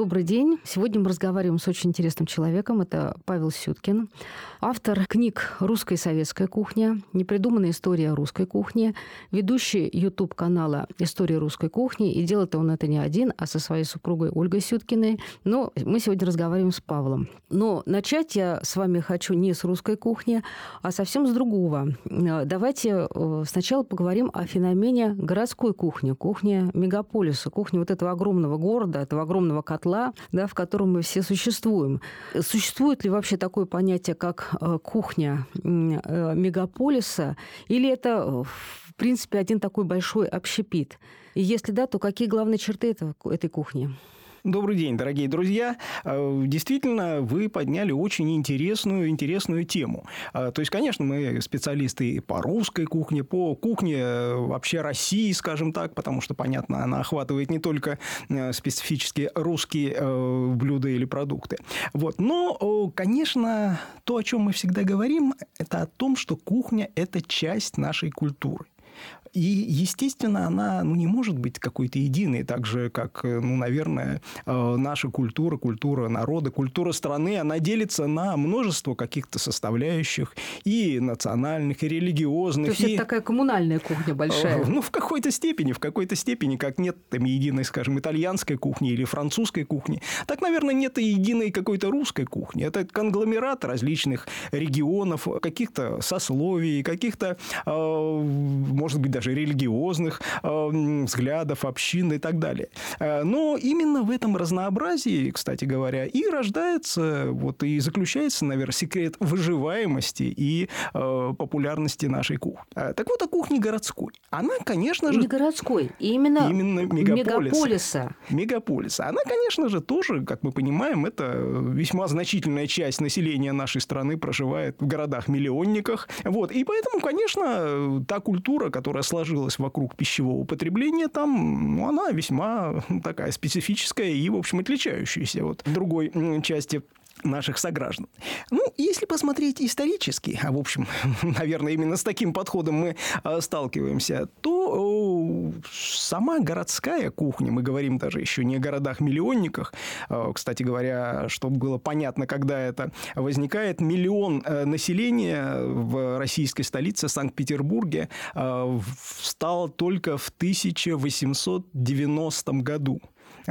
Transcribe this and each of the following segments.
Добрый день. Сегодня мы разговариваем с очень интересным человеком. Это Павел Сюткин, автор книг «Русская и советская кухня», «Непридуманная история русской кухни», ведущий YouTube-канала «История русской кухни». И делает он это не один, а со своей супругой Ольгой Сюткиной. Но мы сегодня разговариваем с Павлом. Но начать я с вами хочу не с русской кухни, а совсем с другого. Давайте э, сначала поговорим о феномене городской кухни, кухни мегаполиса, кухни вот этого огромного города, этого огромного котла, да, в котором мы все существуем. Существует ли вообще такое понятие, как э, кухня э, мегаполиса, или это, в принципе, один такой большой общепит? И если да, то какие главные черты этого, этой кухни? Добрый день, дорогие друзья. Э, действительно, вы подняли очень интересную, интересную тему. Э, то есть, конечно, мы специалисты по русской кухне, по кухне э, вообще России, скажем так, потому что, понятно, она охватывает не только специфически русские блюда или продукты. Вот. Но, конечно, то, о чем мы всегда говорим, это о том, что кухня – это часть нашей культуры. И, естественно, она ну, не может быть какой-то единой, так же, как, э, ну, наверное, э, наша культура, культура народа, культура страны, она делится на множество каких-то составляющих и национальных, и религиозных. То есть, и... это такая коммунальная кухня большая? Ну, в какой-то степени, в какой-то степени, как нет там единой, скажем, итальянской кухни или французской кухни, так, наверное, нет и единой какой-то русской кухни. Это конгломерат различных регионов, каких-то сословий, каких-то, э, может быть, даже религиозных э, взглядов, общин и так далее. Э, но именно в этом разнообразии, кстати говоря, и рождается, вот и заключается, наверное, секрет выживаемости и э, популярности нашей кухни. Так вот, о кухне городской. Она, конечно же... Не городской, именно, именно мегаполиса. мегаполиса. Мегаполиса. Она, конечно же, тоже, как мы понимаем, это весьма значительная часть населения нашей страны проживает в городах-миллионниках. Вот. И поэтому, конечно, та культура, которая сложилась вокруг пищевого потребления, там ну, она весьма такая специфическая и, в общем, отличающаяся от другой части наших сограждан. Ну, если посмотреть исторически, а в общем, наверное, именно с таким подходом мы э, сталкиваемся, то сама городская кухня, мы говорим даже еще не о городах-миллионниках, э, кстати говоря, чтобы было понятно, когда это возникает, миллион э, населения в российской столице Санкт-Петербурге стал только в 1890 году.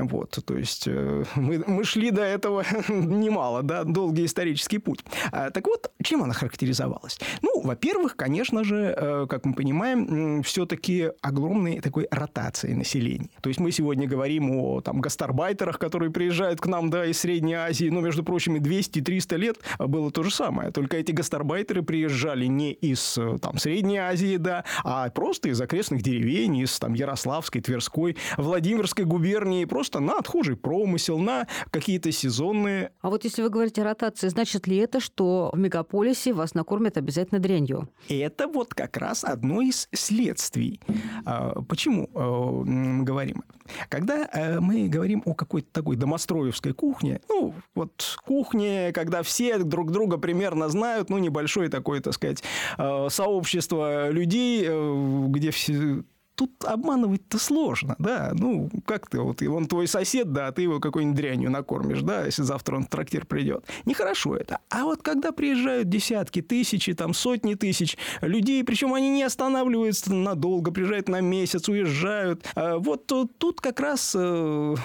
Вот, то есть э, мы, мы шли до этого немало, да, долгий исторический путь. А, так вот, чем она характеризовалась? Ну, во-первых, конечно же, э, как мы понимаем, все-таки огромной такой ротацией населения. То есть мы сегодня говорим о там гастарбайтерах, которые приезжают к нам, да, из Средней Азии, но, между прочим, 200-300 лет было то же самое. Только эти гастарбайтеры приезжали не из там Средней Азии, да, а просто из окрестных деревень, из там Ярославской, Тверской, Владимирской губернии, просто на отхожий промысел, на какие-то сезонные... А вот если вы говорите о ротации, значит ли это, что в мегаполисе вас накормят обязательно дрянью? Это вот как раз одно из следствий. А, почему а, мы говорим? Когда э, мы говорим о какой-то такой домостроевской кухне, ну, вот кухне, когда все друг друга примерно знают, ну, небольшое такое, так сказать, э, сообщество людей, э, где все тут обманывать-то сложно, да, ну, как ты, вот, он твой сосед, да, а ты его какой-нибудь дрянью накормишь, да, если завтра он в трактир придет. Нехорошо это. А вот когда приезжают десятки, тысячи, там, сотни тысяч людей, причем они не останавливаются надолго, приезжают на месяц, уезжают, а вот тут как раз э,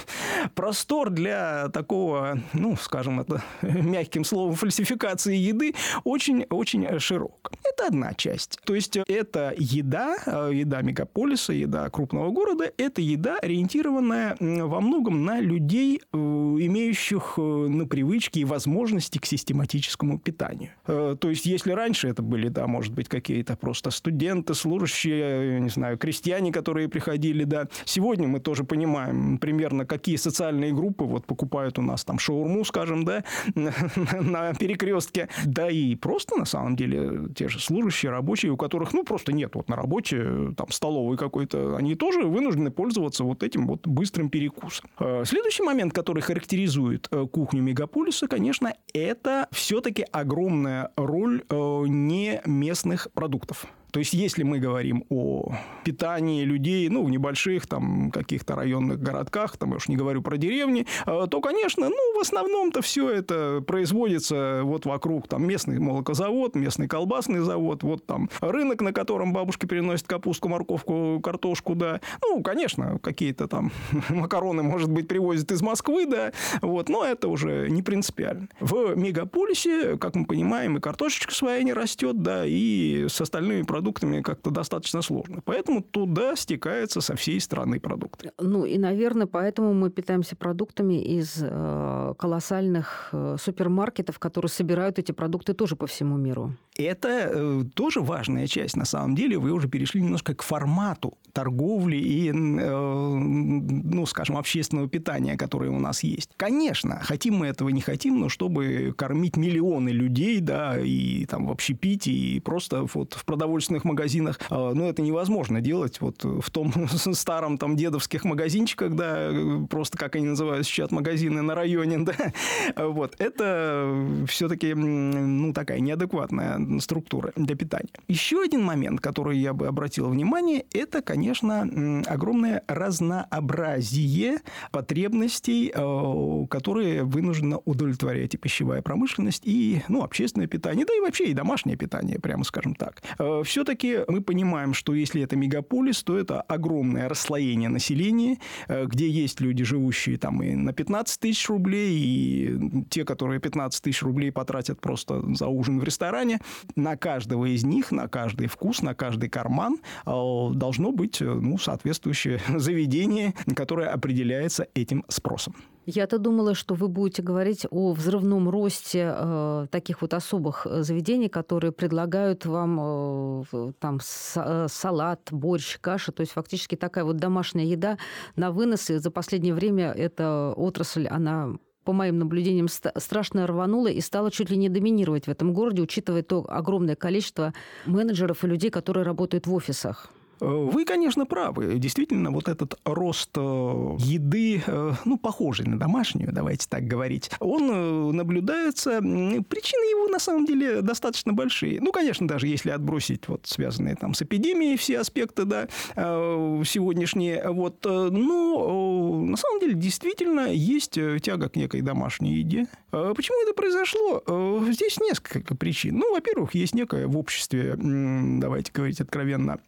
простор для такого, ну, скажем это мягким словом, фальсификации еды очень-очень широк. Это одна часть. То есть, это еда, э, еда мегаполиса, мегаполиса, еда крупного города – это еда, ориентированная во многом на людей, э, имеющих э, на привычки и возможности к систематическому питанию. Э, то есть, если раньше это были, да, может быть, какие-то просто студенты, служащие, не знаю, крестьяне, которые приходили, да. Сегодня мы тоже понимаем примерно, какие социальные группы вот покупают у нас там шаурму, скажем, да, на перекрестке. Да и просто, на самом деле, те же служащие, рабочие, у которых, ну, просто нет вот на работе там стол столовой какой-то, они тоже вынуждены пользоваться вот этим вот быстрым перекусом. Э, следующий момент, который характеризует э, кухню мегаполиса, конечно, это все-таки огромная роль э, не местных продуктов. То есть, если мы говорим о питании людей, ну, в небольших там каких-то районных городках, там я уж не говорю про деревни, э, то, конечно, ну, в основном-то все это производится вот вокруг там местный молокозавод, местный колбасный завод, вот там рынок, на котором бабушки переносят капусту, морковку, картошку, да. Ну, конечно, какие-то там макароны, может быть, привозят из Москвы, да, вот, но это уже не принципиально. В мегаполисе, как мы понимаем, и картошечка своя не растет, да, и с остальными продуктами как-то достаточно сложно. Поэтому туда стекается со всей страны продукты. Ну, и, наверное, поэтому мы питаемся продуктами из э, колоссальных э, супермаркетов, которые собирают эти продукты тоже по всему миру. Это э, тоже важная часть. На самом деле вы уже перешли немножко к формату торговли и, э, ну, скажем, общественного питания, которое у нас есть. Конечно, хотим мы этого, не хотим, но чтобы кормить миллионы людей, да, и там вообще пить, и просто вот в продовольственных магазинах, э, ну, это невозможно делать вот в том старом там дедовских магазинчиках, да, просто как они называют сейчас магазины на районе, да, вот, это все-таки, ну, такая неадекватная структуры для питания. Еще один момент, который я бы обратил внимание, это, конечно, огромное разнообразие потребностей, э, которые вынуждена удовлетворять и пищевая промышленность, и ну, общественное питание, да и вообще и домашнее питание, прямо скажем так. Э, Все-таки мы понимаем, что если это мегаполис, то это огромное расслоение населения, э, где есть люди, живущие там и на 15 тысяч рублей, и те, которые 15 тысяч рублей потратят просто за ужин в ресторане, на каждого из них, на каждый вкус, на каждый карман э, должно быть э, ну, соответствующее заведение, которое определяется этим спросом. Я-то думала, что вы будете говорить о взрывном росте э, таких вот особых э, заведений, которые предлагают вам э, там с, салат, борщ, каша, то есть фактически такая вот домашняя еда на вынос. И за последнее время эта отрасль, она по моим наблюдениям, страшно рванула и стала чуть ли не доминировать в этом городе, учитывая то огромное количество менеджеров и людей, которые работают в офисах. Вы, конечно, правы. Действительно, вот этот рост э, еды, э, ну, похожий на домашнюю, давайте так говорить, он э, наблюдается. Причины его, на самом деле, достаточно большие. Ну, конечно, даже если отбросить вот связанные там с эпидемией все аспекты, да, сегодняшние, вот, но на самом деле действительно есть тяга к некой домашней еде. Почему это произошло? Здесь несколько причин. Ну, во-первых, есть некое в обществе, давайте говорить откровенно,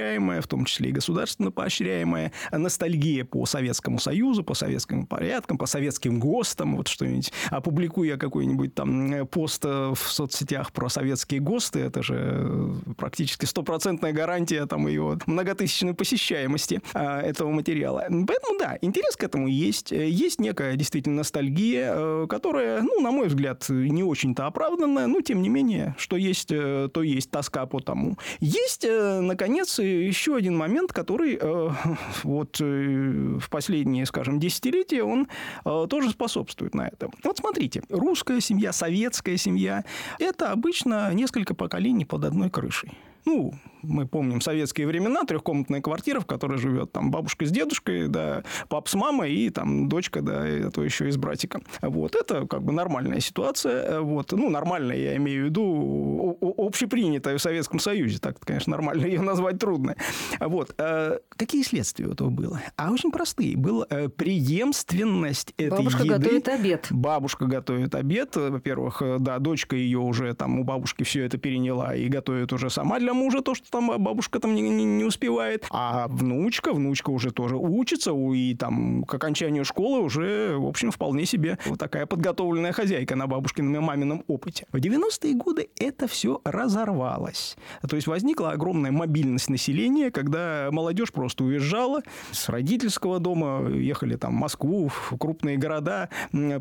поощряемая, в том числе и государственно поощряемая, ностальгия по Советскому Союзу, по советским порядкам, по советским ГОСТам, вот что-нибудь. Опубликую я какой-нибудь там пост в соцсетях про советские ГОСТы, это же практически стопроцентная гарантия там ее многотысячной посещаемости этого материала. Поэтому, да, интерес к этому есть. Есть некая действительно ностальгия, э, которая, ну, на мой взгляд, не очень-то оправданная, но, тем не менее, что есть, э, то есть тоска по тому. Есть, э, наконец, наконец, еще один момент, который э, вот э, в последние, скажем, десятилетия, он э, тоже способствует на это. Вот смотрите, русская семья, советская семья – это обычно несколько поколений под одной крышей. Ну, мы помним советские времена, трехкомнатная квартира, в которой живет там бабушка с дедушкой, да, пап с мамой и там дочка, да, а то еще и с братиком. Вот, это как бы нормальная ситуация. Вот, ну, нормальная, я имею в виду, общепринятая в Советском Союзе. Так, конечно, нормально ее назвать трудно. Вот. А какие следствия у этого было? А очень простые. Была э, преемственность этой Бабушка еды. готовит обед. Бабушка готовит обед. Во-первых, э, да, дочка ее уже там у бабушки все это переняла и готовит уже сама для мужа то, что там бабушка там не, не, не успевает. А внучка, внучка уже тоже учится, и там к окончанию школы уже, в общем, вполне себе вот такая подготовленная хозяйка на бабушкином и мамином опыте. В 90-е годы это все разорвалось. То есть возникла огромная мобильность населения, когда молодежь просто уезжала с родительского дома, ехали там в Москву, в крупные города,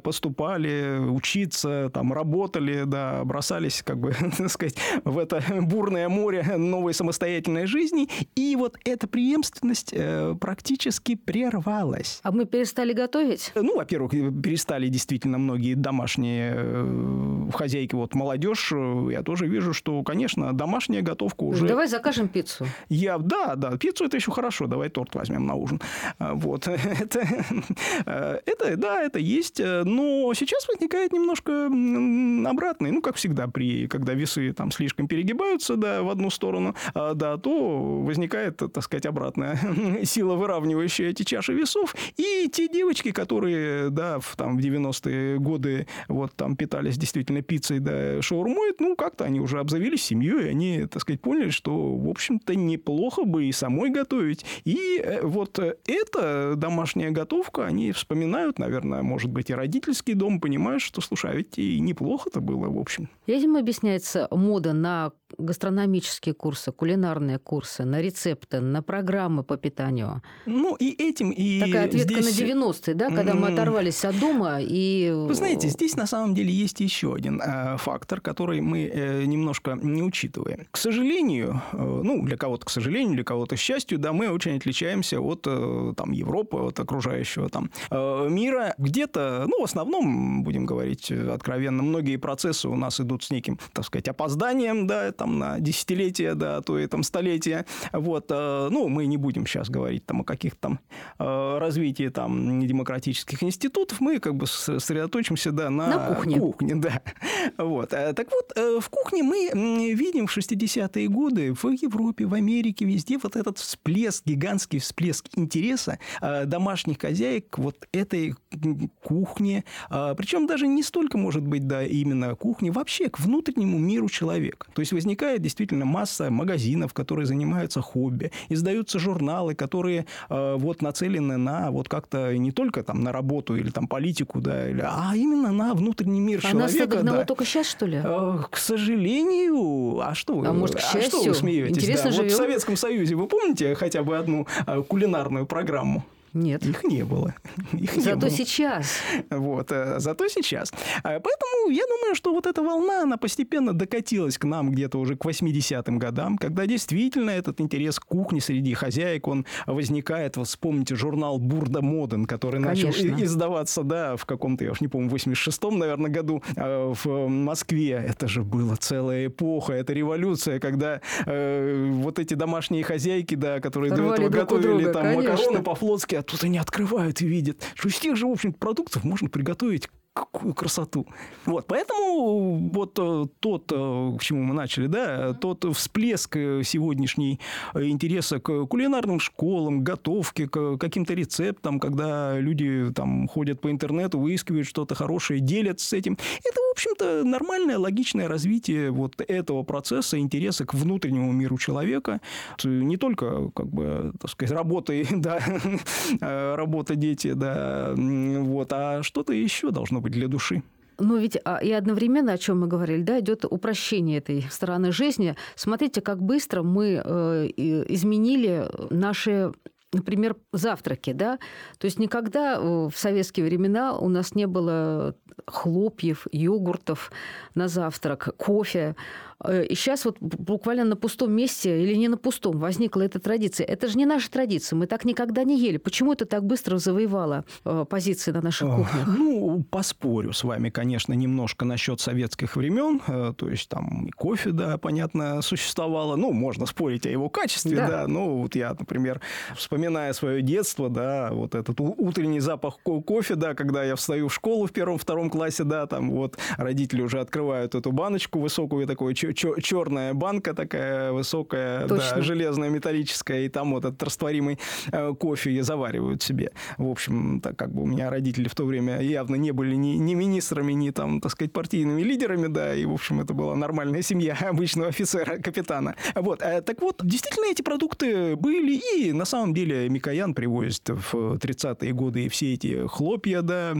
поступали учиться, там работали, да, бросались, как бы, так сказать, в это бурное море новой самостоятельной жизни, и вот эта преемственность э, практически прервалась. А мы перестали готовить? Ну, во-первых, перестали действительно многие домашние э, хозяйки, вот молодежь, э, я тоже вижу, что, конечно, домашняя готовка уже... Давай закажем пиццу. Я, да, да, пиццу это еще хорошо, давай торт возьмем на ужин. Вот, это, это, да, это есть, но сейчас возникает немножко обратный. Ну, как всегда, при, когда весы там слишком перегибаются да, в одну сторону, да, то возникает, так сказать, обратная сила, выравнивающая эти чаши весов. И те девочки, которые, да, в, там, в 90-е годы вот там питались действительно пиццей, да, шаурмой, ну, как-то они уже обзавелись семьей, они, так сказать, поняли, что, в общем-то, неплохо бы и самой готовить. И э, вот эта домашняя готовка, они вспоминают, наверное, может быть, и родительский дом, понимают, что, слушай, а ведь и неплохо-то было, в общем. Этим объясняется мода на гастрономические курсы, кулинарные курсы, на рецепты, на программы по питанию. Ну, и этим, и Такая ответка здесь... на 90-е, да, когда мы оторвались от дома и... Вы знаете, здесь на самом деле есть еще один э, фактор, который мы э, немножко не учитываем. К сожалению, э, ну, для кого-то к сожалению, для кого-то к счастью, да, мы очень отличаемся от э, там, Европы, от окружающего там э, мира. Где-то, ну, в основном, будем говорить откровенно, многие процессы у нас идут с неким, так сказать, опозданием, да, там на десятилетия, да, то и там столетия. Вот, э, ну, мы не будем сейчас говорить там о каких-то там э, развитии там демократических институтов, мы как бы сосредоточимся, да, на, на кухне. кухне, да. Вот. Э, так вот, в кухне мы видим в 60-е годы в Европе, в Америке, везде вот этот всплеск, гигантский всплеск интереса домашних хозяек вот этой кухне, причем даже не столько, может быть, да, именно кухни, вообще к внутреннему миру человека. То есть возникает действительно масса магазинов, которые занимаются хобби, издаются журналы, которые э, вот нацелены на вот как-то не только там на работу или там политику, да, или, а именно на внутренний мир а человека. Нас да. только сейчас, что ли? Э, к сожалению, а что вы? А может, к счастью? А что вы смеетесь? Интересно да, живем. Вот в Советском Союзе вы помните хотя бы одну э, кулинарную программу? Нет. Их не было. Их Зато не было. сейчас. Вот, э, зато сейчас. А, поэтому я думаю, что вот эта волна, она постепенно докатилась к нам где-то уже к 80-м годам, когда действительно этот интерес к кухне среди хозяек, он возникает. Вот вспомните журнал «Бурда Моден», который Конечно. начал издаваться, да, в каком-то, я уж не помню, в 86-м, наверное, году а, в Москве. Это же была целая эпоха, это революция, когда э, вот эти домашние хозяйки, да, которые до Рвали этого готовили друга, там конечно. макароны по-флотски, а тут они открывают и видят, что из тех же, в общем продуктов можно приготовить какую красоту. Вот, поэтому вот э, тот, э, к чему мы начали, да, тот всплеск э, сегодняшний интереса к кулинарным школам, готовке, к каким-то рецептам, когда люди там ходят по интернету, выискивают что-то хорошее, делятся с этим. Это, в общем-то, нормальное, логичное развитие вот этого процесса интереса к внутреннему миру человека. Не только, как бы, так сказать, работой, да, работа, дети, да, вот, а что-то еще должно быть для души. Но ведь а, и одновременно, о чем мы говорили, да, идет упрощение этой стороны жизни. Смотрите, как быстро мы э, изменили наши например, завтраки, да, то есть никогда в советские времена у нас не было хлопьев, йогуртов на завтрак, кофе. Э, и сейчас вот буквально на пустом месте или не на пустом возникла эта традиция. Это же не наша традиция, мы так никогда не ели. Почему это так быстро завоевало э, позиции на наших кухнях? Ну, поспорю с вами, конечно, немножко насчет советских времен. Э, то есть там и кофе, да, понятно, существовало. Ну, можно спорить о его качестве, да. да. Ну, вот я, например, вспоминая свое детство, да, вот этот утренний запах кофе, да, когда я встаю в школу в первом-втором классе, да, там вот родители уже открывают эту баночку высокую, такую черная банка такая высокая, да, железная, металлическая, и там вот этот растворимый э, кофе заваривают себе. В общем, так как бы у меня родители в то время явно не были ни, ни министрами, ни там, так сказать, партийными лидерами, да, и, в общем, это была нормальная семья обычного офицера, капитана. Вот, э, так вот, действительно, эти продукты были, и на самом деле Микоян привозит в 30-е годы все эти хлопья, да,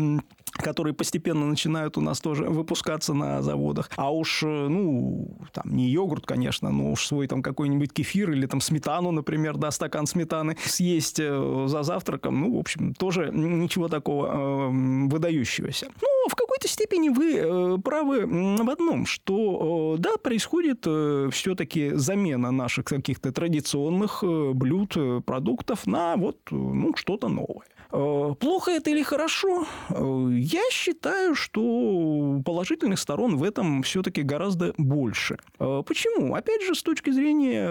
которые постепенно начинают у нас тоже выпускаться на заводах. А уж, ну, там, не йогурт, конечно, но уж свой там какой-нибудь кефир или там сметану, например, да, стакан сметаны съесть за завтраком, ну, в общем, тоже ничего такого э, выдающегося. Но в какой-то степени вы э, правы в одном, что, э, да, происходит э, все-таки замена наших каких-то традиционных э, блюд, продуктов на вот, ну, что-то новое. Э, плохо это или хорошо? Э, я считаю, что положительных сторон в этом все-таки гораздо больше. Э, почему? Опять же, с точки зрения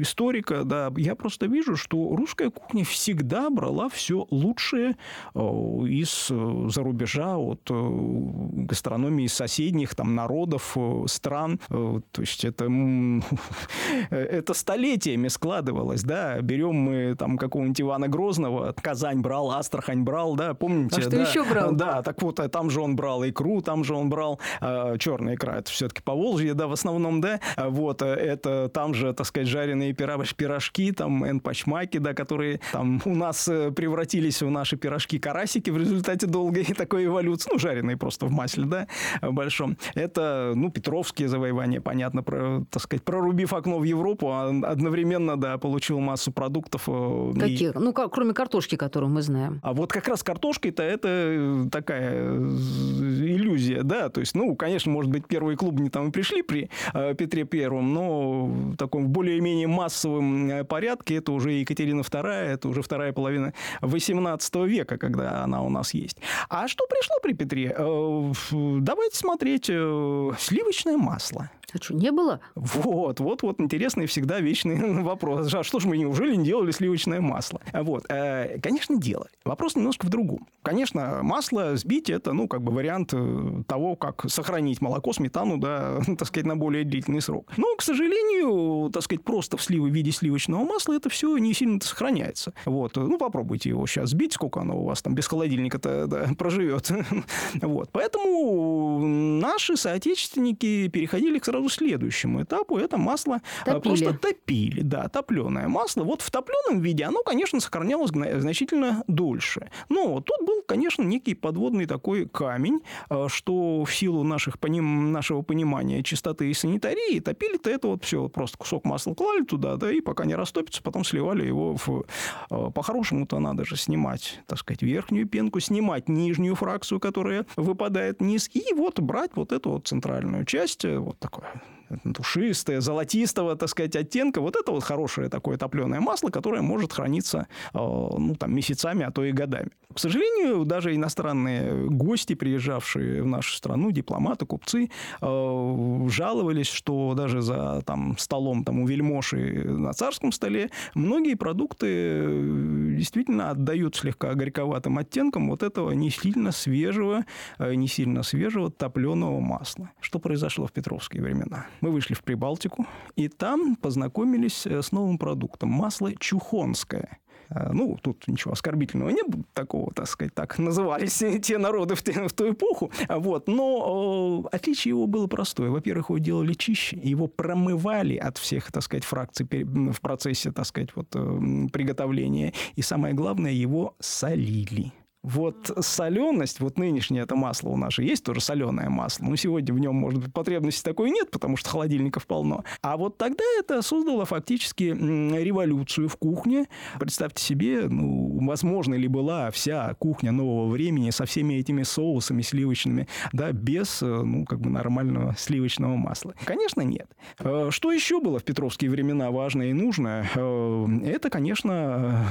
историка, да, я просто вижу, что русская кухня всегда брала все лучшее из за рубежа, от гастрономии соседних там, народов, стран. То есть это, это столетиями складывалось. Да? Берем мы там какого-нибудь Ивана Грозного, Казань брал, Астрахань брал, да, помните? А что да? еще брал? Да, так вот, а там же он брал икру, там же он брал э, черная икра, это все-таки по Волжье, да, в основном, да, вот, э, это там же, так сказать, жареные пирожки, там, энпачмаки, да, которые там у нас э, превратились в наши пирожки-карасики в результате долгой такой эволюции, ну, жареные просто в масле, да, большом. Это, ну, Петровские завоевания, понятно, про, так сказать, прорубив окно в Европу, а одновременно, да, получил массу продуктов. Э, Каких? И... Ну, как, кроме картошки, которую мы знаем. А вот как раз картошкой-то это э, такая э, иллюзия, да, то есть, ну, конечно, может быть, первые клубы не там и пришли при э, Петре Первом, но в таком более-менее массовом порядке это уже Екатерина II, это уже вторая половина XVIII века, когда она у нас есть. А что пришло при Петре? Давайте смотреть сливочное масло. А что, не было? Вот, вот, вот интересный всегда вечный вопрос. А что ж мы неужели не делали сливочное масло? Вот, конечно, делали. Вопрос немножко в другом. Конечно, масло сбить это, ну, как бы вариант э, того, как сохранить молоко, сметану, да, так сказать, на более длительный срок. Но, к сожалению, так сказать, просто в сливы в виде сливочного масла это все не сильно сохраняется. Вот, ну, попробуйте его сейчас сбить, сколько оно у вас там без холодильника-то да, проживет. вот, поэтому наши соотечественники переходили к сразу следующему этапу. Это масло э, топили. просто топили. Да, топленое масло. Вот в топленом виде оно, конечно, сохранялось значительно дольше. Но тут был, конечно, некий подводный такой камень, э, что в силу наших, нашего понимания чистоты и санитарии топили-то это вот все. Просто кусок масла клали туда, да, и пока не растопится, потом сливали его в... Э, по-хорошему-то надо же снимать, так сказать, верхнюю пенку, снимать нижнюю фракцию, которая выпадает вниз, и вот брать вот эту вот центральную часть, вот такое душистое, золотистого, так сказать, оттенка. Вот это вот хорошее такое топленое масло, которое может храниться э, ну, там, месяцами, а то и годами. К сожалению, даже иностранные гости, приезжавшие в нашу страну, дипломаты, купцы, э, жаловались, что даже за там, столом там, у вельмоши на царском столе многие продукты э, действительно отдают слегка горьковатым оттенком вот этого не сильно свежего, не сильно свежего топленого масла. Что произошло в петровские времена? Мы вышли в Прибалтику, и там познакомились э, с новым продуктом. Масло чухонское. Э, ну, тут ничего оскорбительного нет, такого, так сказать, так назывались те народы в, в ту эпоху. Вот. Но э, отличие его было простое. Во-первых, его делали чище, его промывали от всех, так сказать, фракций в процессе, так сказать, вот, э, приготовления. И самое главное, его солили. Вот соленость, вот нынешнее это масло у нас же есть тоже соленое масло, но сегодня в нем, может быть, потребности такой нет, потому что холодильников полно. А вот тогда это создало фактически революцию в кухне. Представьте себе, ну, возможно ли была вся кухня нового времени со всеми этими соусами сливочными, да, без, э, ну, как бы нормального сливочного масла? Конечно, нет. Э, что еще было в петровские времена важное и нужное? Э, это, конечно,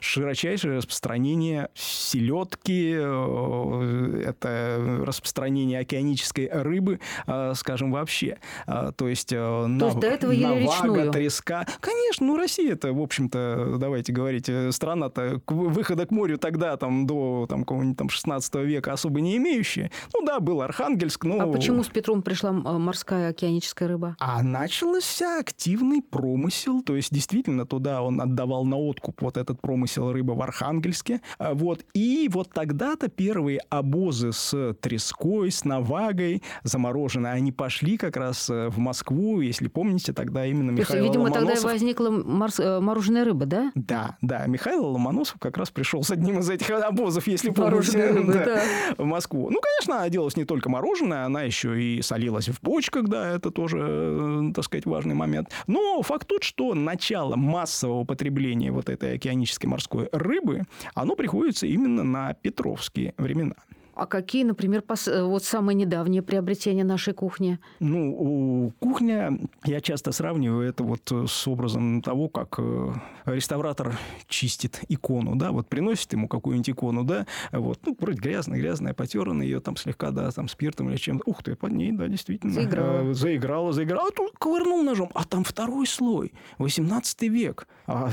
широчайшее распространение селедки, э, это распространение океанической рыбы, э, скажем, вообще. Э, то есть, То на, есть до этого навага, треска. Конечно, ну Россия это, в общем-то, давайте говорить, страна-то выхода к морю тогда, там, до там, какого-нибудь там 16 века особо не имеющая. Ну да, был Архангельск, но... А почему с Петром пришла морская океаническая рыба? А начался активный промысел, то есть действительно туда он отдавал на откуп вот этот промысел рыбы в Архангельске. Вот, и вот тогда-то первые обозы с треской, с навагой замороженной, они пошли как раз э, в Москву, если помните, тогда именно Михаил есть, видимо, Ломоносов... тогда возникла морс... Э, мороженая рыба, да? Да, да. Михаил Ломоносов как раз пришел с одним из этих обозов, если помните, рыбы, да, да. в Москву. Ну, конечно, она делалась не только мороженое, она еще и солилась в бочках, да, это тоже, э, так сказать, важный момент. Но факт тот, что начало массового потребления вот этой океанической морской рыбы, оно приходится именно на петровские времена. А какие, например, пос... Э, вот самые недавние приобретения нашей кухни? Ну, кухня, я часто сравниваю это вот с образом того, как э, реставратор чистит икону, да, вот приносит ему какую-нибудь икону, да, вот, ну, вроде грязная, грязная, потерянная, ее там слегка, да, там спиртом или чем-то. Ух ты, под ней, да, действительно. Заиграла. Э, заиграла, заиграла. А тут ковырнул ножом, а там второй слой, 18 век. А,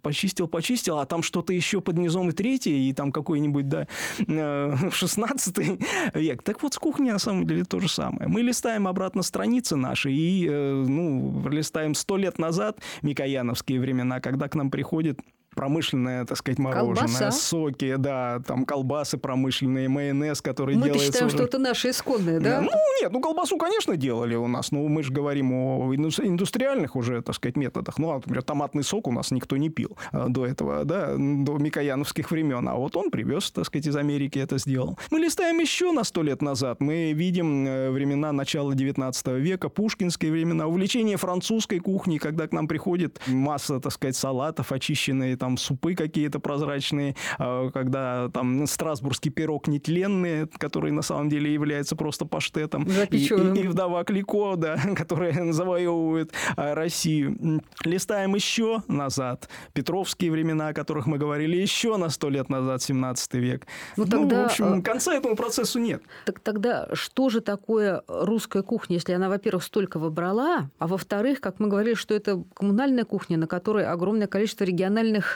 почистил, почистил, а там что-то еще под низом и третий, и там какой-нибудь, да, 16 век. Так вот, с кухней на самом деле то же самое. Мы листаем обратно страницы наши и, э, ну, листаем сто лет назад, микояновские времена, когда к нам приходит промышленное, так сказать, мороженое, Колбаса. соки, да, там колбасы промышленные, майонез, который мы делается... Мы считаем, уже... что это наше исконное, да? Ну, нет, ну, колбасу, конечно, делали у нас, но мы же говорим о индустриальных уже, так сказать, методах. Ну, а, например, томатный сок у нас никто не пил а, до этого, да, до микояновских времен, а вот он привез, так сказать, из Америки это сделал. Мы листаем еще на сто лет назад, мы видим э, времена начала 19 века, пушкинские времена, увлечение французской кухни, когда к нам приходит масса, так сказать, салатов, очищенные там супы какие-то прозрачные, а, когда там страсбургский пирог нетленный, который на самом деле является просто паштетом. И, и, и вдова Клико, да, которая завоевывает а, Россию. Листаем еще назад. Петровские времена, о которых мы говорили еще на сто лет назад, 17 век. Ну, ну тогда, в общем, а, конца этому процессу нет. Так тогда что же такое русская кухня, если она, во-первых, столько выбрала, а во-вторых, как мы говорили, что это коммунальная кухня, на которой огромное количество региональных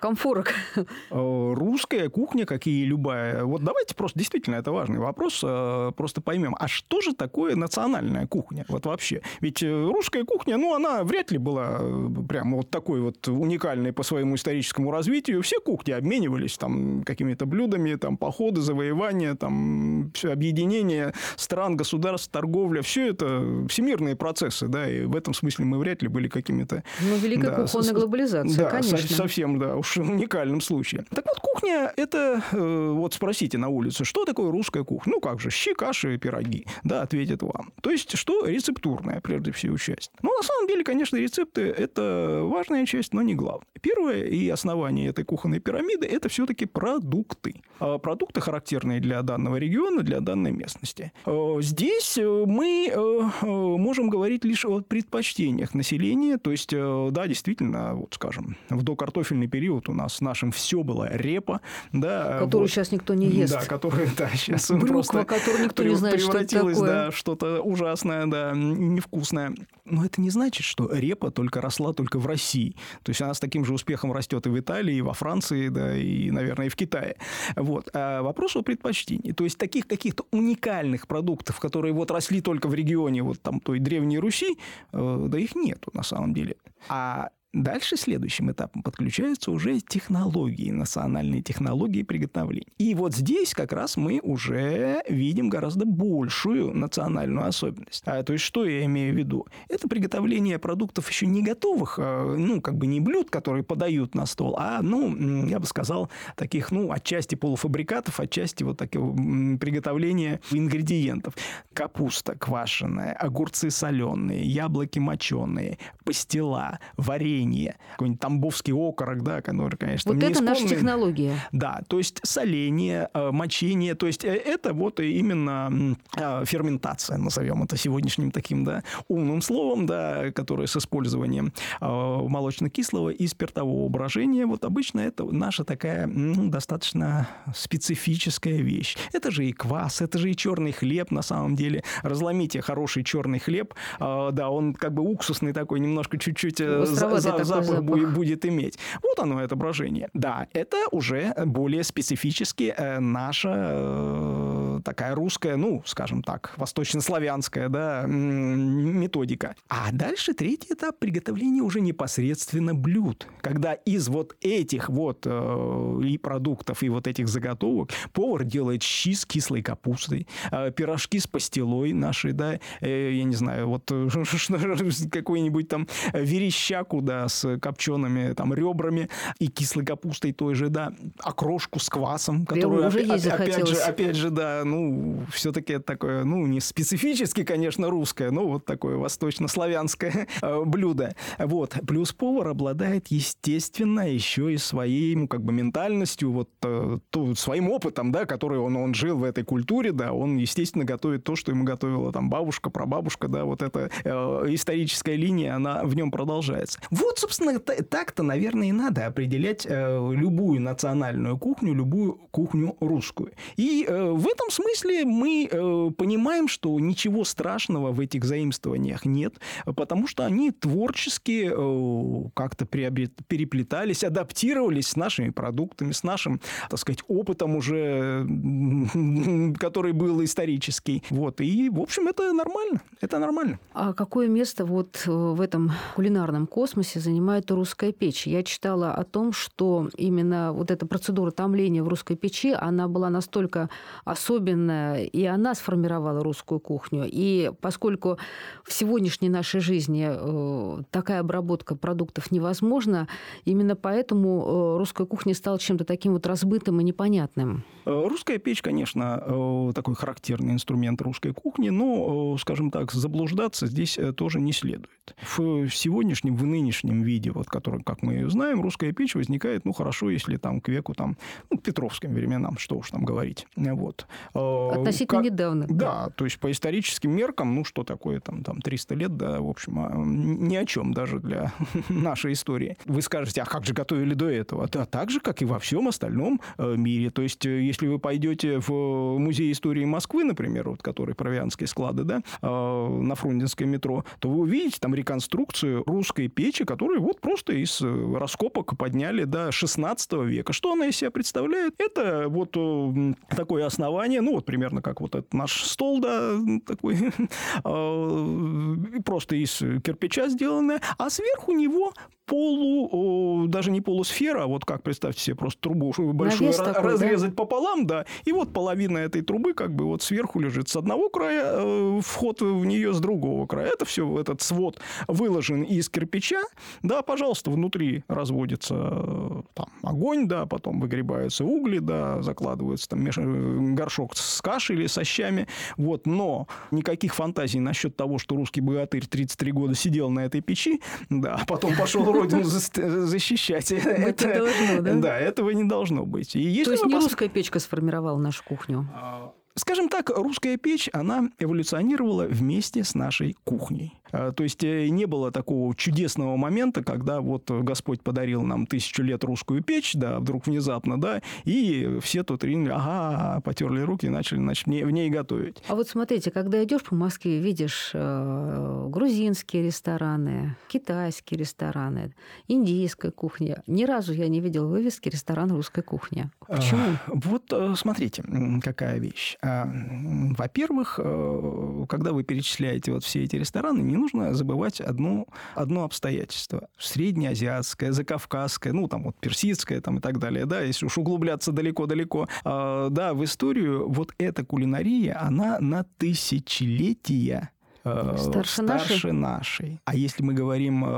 комфорок. Э, русская кухня, как и любая. Вот давайте просто, действительно, это важный вопрос, э, просто поймем, а что же такое национальная кухня? Вот вообще. Ведь э, русская кухня, ну, она вряд ли была прям вот такой вот уникальной по своему историческому развитию. Все кухни обменивались там какими-то блюдами, там походы, завоевания, там все объединение стран, государств, торговля. Все это всемирные процессы, да, и в этом смысле мы вряд ли были какими-то... Ну, великая да, кухонная глобализация, да, конечно. совсем совсем, да, уж уникальном случае. Так вот, кухня – это, э, вот спросите на улице, что такое русская кухня? Ну, как же, щи, каши, пироги. Да, ответят вам. То есть, что рецептурная, прежде всего, часть. Ну, на самом деле, конечно, рецепты – это важная часть, но не главная. Первое и основание этой кухонной пирамиды – это все-таки продукты. А продукты, характерные для данного региона, для данной местности. Э, здесь э, мы можем говорить лишь о предпочтениях населения. То есть, да, действительно, вот скажем, в докартофельном картофельный период у нас с нашим все было репа, да, которую вот, сейчас никто не ест. Да, которую, да, сейчас Брюква, просто которую никто не знает, что это такое. да, что-то ужасное, да, невкусное. Но это не значит, что репа только росла только в России. То есть она с таким же успехом растет и в Италии, и во Франции, да, и, наверное, и в Китае. Вот. А вопрос о предпочтении. То есть таких каких-то уникальных продуктов, которые вот росли только в регионе вот там той Древней Руси, э, да их нету на самом деле. А Дальше следующим этапом подключаются уже технологии, национальные технологии приготовления. И вот здесь как раз мы уже видим гораздо большую национальную особенность. А, то есть что я имею в виду? Это приготовление продуктов еще не готовых, а, ну, как бы не блюд, которые подают на стол, а, ну, я бы сказал, таких, ну, отчасти полуфабрикатов, отчасти вот такого приготовления ингредиентов. Капуста квашеная, огурцы соленые, яблоки моченые, пастила, варенье, соление, какой-нибудь тамбовский окорок, да, который, конечно, Вот это наша технология. Да, то есть соление, э, мочение, то есть э, это вот именно э, ферментация, назовем это сегодняшним таким, да, умным словом, да, которое с использованием молочно-кислого и спиртового брожения, вот обычно это наша такая ну, достаточно специфическая вещь. Это же и квас, это же и черный хлеб, на самом деле. Разломите хороший черный хлеб, да, он как бы уксусный такой, немножко чуть-чуть за, запах, запах будет иметь. Вот оно, отображение. Да, это уже более специфически э, наша э, такая русская, ну, скажем так, восточнославянская, да, методика. А дальше третий этап приготовления уже непосредственно блюд. Когда из вот этих вот э, и продуктов, и вот этих заготовок повар делает щи с кислой капустой, э, пирожки с пастилой нашей, да, э, я не знаю, вот какой-нибудь там верещаку, да, с копчеными там ребрами и кислой капустой той же, да, окрошку с квасом, которую опять, опять же, опять же, да, ну, все-таки это такое, ну, не специфически, конечно, русское, но вот такое восточнославянское э, блюдо. Вот. Плюс повар обладает, естественно, еще и своей, ну, как бы ментальностью, вот э, то, своим опытом, да, который он, он жил в этой культуре, да, он, естественно, готовит то, что ему готовила там бабушка, прабабушка, да, вот эта э, историческая линия, она в нем продолжается. Вот, собственно, так-то, наверное, и надо определять э, любую национальную кухню, любую кухню русскую. И э, в этом смысле мы э, понимаем, что ничего страшного в этих заимствованиях нет, потому что они творчески э, как-то переплетались, адаптировались с нашими продуктами, с нашим, так сказать, опытом уже, который был исторический. Вот. И, в общем, это нормально. Это нормально. А какое место вот в этом кулинарном космосе занимает русская печь? Я читала о том, что именно вот эта процедура томления в русской печи, она была настолько особенная, и она сформировала русскую кухню. И поскольку в сегодняшней нашей жизни э, такая обработка продуктов невозможна, именно поэтому э, русская кухня стала чем-то таким вот разбытым и непонятным. Э, русская печь, конечно, такой характерный инструмент русской кухни, но, скажем так, заблуждаться здесь тоже не следует. В сегодняшнем, в нынешнем виде, вот, который, как мы ее знаем, русская печь возникает, ну, хорошо, если там к веку, там, ну, к петровским временам, что уж там говорить. Вот. Относительно как, недавно. Да, то есть по историческим меркам, ну, что такое там, там 300 лет, да, в общем, а, ни о чем даже для нашей истории. Вы скажете, а как же готовили до этого? Да, так же, как и во всем остальном э, мире. То есть, э, если вы пойдете в музей истории Москвы, например, вот, который провианские склады, да, э, на Фрунзенское метро, то вы увидите там реконструкцию русской печи, которую вот просто из раскопок подняли до 16 века. Что она из себя представляет? Это вот такое основание, ну, вот примерно как вот этот наш стол, да, такой, а, просто из кирпича сделанное, а сверху него полу, даже не полусфера, а вот как, представьте себе, просто трубу большую Навес разрезать да? пополам, да, и вот половина этой трубы как бы вот сверху лежит с одного края, э, вход в нее с другого края. Это все, этот свод выложен из кирпича, да, пожалуйста, внутри разводится э, там огонь, да, потом выгребаются угли, да, закладывается там э, горшок с кашей или со щами, вот, но никаких фантазий насчет того, что русский богатырь 33 года сидел на этой печи, да, а потом пошел родину защищать. Это, должно, да? Да, этого не должно быть. То есть не русская печка сформировала нашу кухню? А, скажем так, русская печь, она эволюционировала вместе с нашей кухней. А, то есть э, не было такого чудесного момента, когда вот Господь подарил нам тысячу лет русскую печь, да, вдруг внезапно, да, и все тут ринули, ага, потерли руки и начали значит, в ней готовить. А вот смотрите, когда идешь по Москве, видишь э, грузинские рестораны, китайские рестораны, индийская кухня. Ни разу я не видел вывески ресторан русской кухни. Почему? Вот э, смотрите, какая вещь. А, во-первых, когда вы перечисляете вот все эти рестораны, не нужно забывать одну, одно обстоятельство. Среднеазиатское, закавказское, ну, там вот персидское там, и так далее, да, если уж углубляться далеко-далеко, э, да, в историю вот эта кулинария, она на тысячелетия старше, старше нашей. нашей. А если мы говорим э,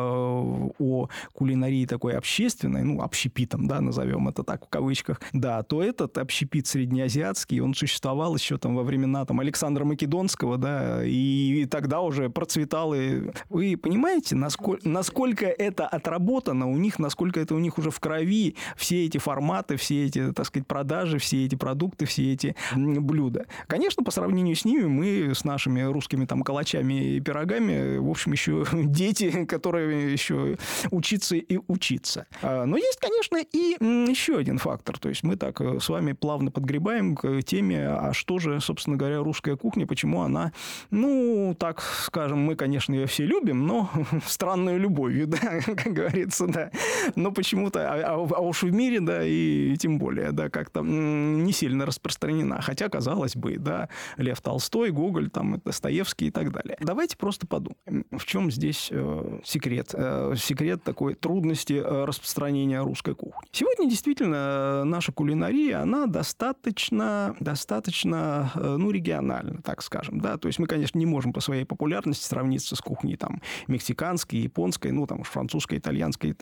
о кулинарии такой общественной, ну, общепитом, да, назовем это так в кавычках, да, то этот общепит среднеазиатский, он существовал еще там во времена там Александра Македонского, да, и, и тогда уже процветал. И вы понимаете, насколько, насколько это отработано у них, насколько это у них уже в крови, все эти форматы, все эти, так сказать, продажи, все эти продукты, все эти блюда. Конечно, по сравнению с ними мы с нашими русскими там калачами борщами и пирогами, в общем, еще дети, которые еще учиться и учиться. А, но есть, конечно, и еще один фактор. То есть мы так э, с вами плавно подгребаем к теме, а что же, собственно говоря, русская кухня, почему она, ну, так скажем, мы, конечно, ее все любим, но странную любовью, да, как говорится, да. Но почему-то, а, а, а уж в мире, да, и тем более, да, как-то не сильно распространена. Хотя, казалось бы, да, Лев Толстой, Гоголь, там, Достоевский и так далее. Числе. Давайте просто подумаем, в чем здесь э, секрет. Э, секрет такой трудности э, распространения русской кухни. Сегодня действительно наша кулинария, она достаточно, достаточно, ну, региональна, так скажем, да, то есть мы, конечно, не можем по своей популярности сравниться с кухней там мексиканской, японской, ну, там, французской, итальянской,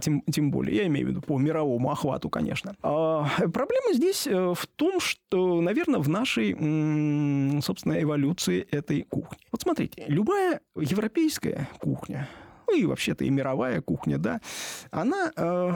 тем, тем более. Я имею в виду по мировому охвату, конечно. А проблема здесь в том, что, наверное, в нашей, собственно, эволюции этой кухни. Вот смотрите, любая европейская кухня, ну и вообще-то и мировая кухня, да, она э,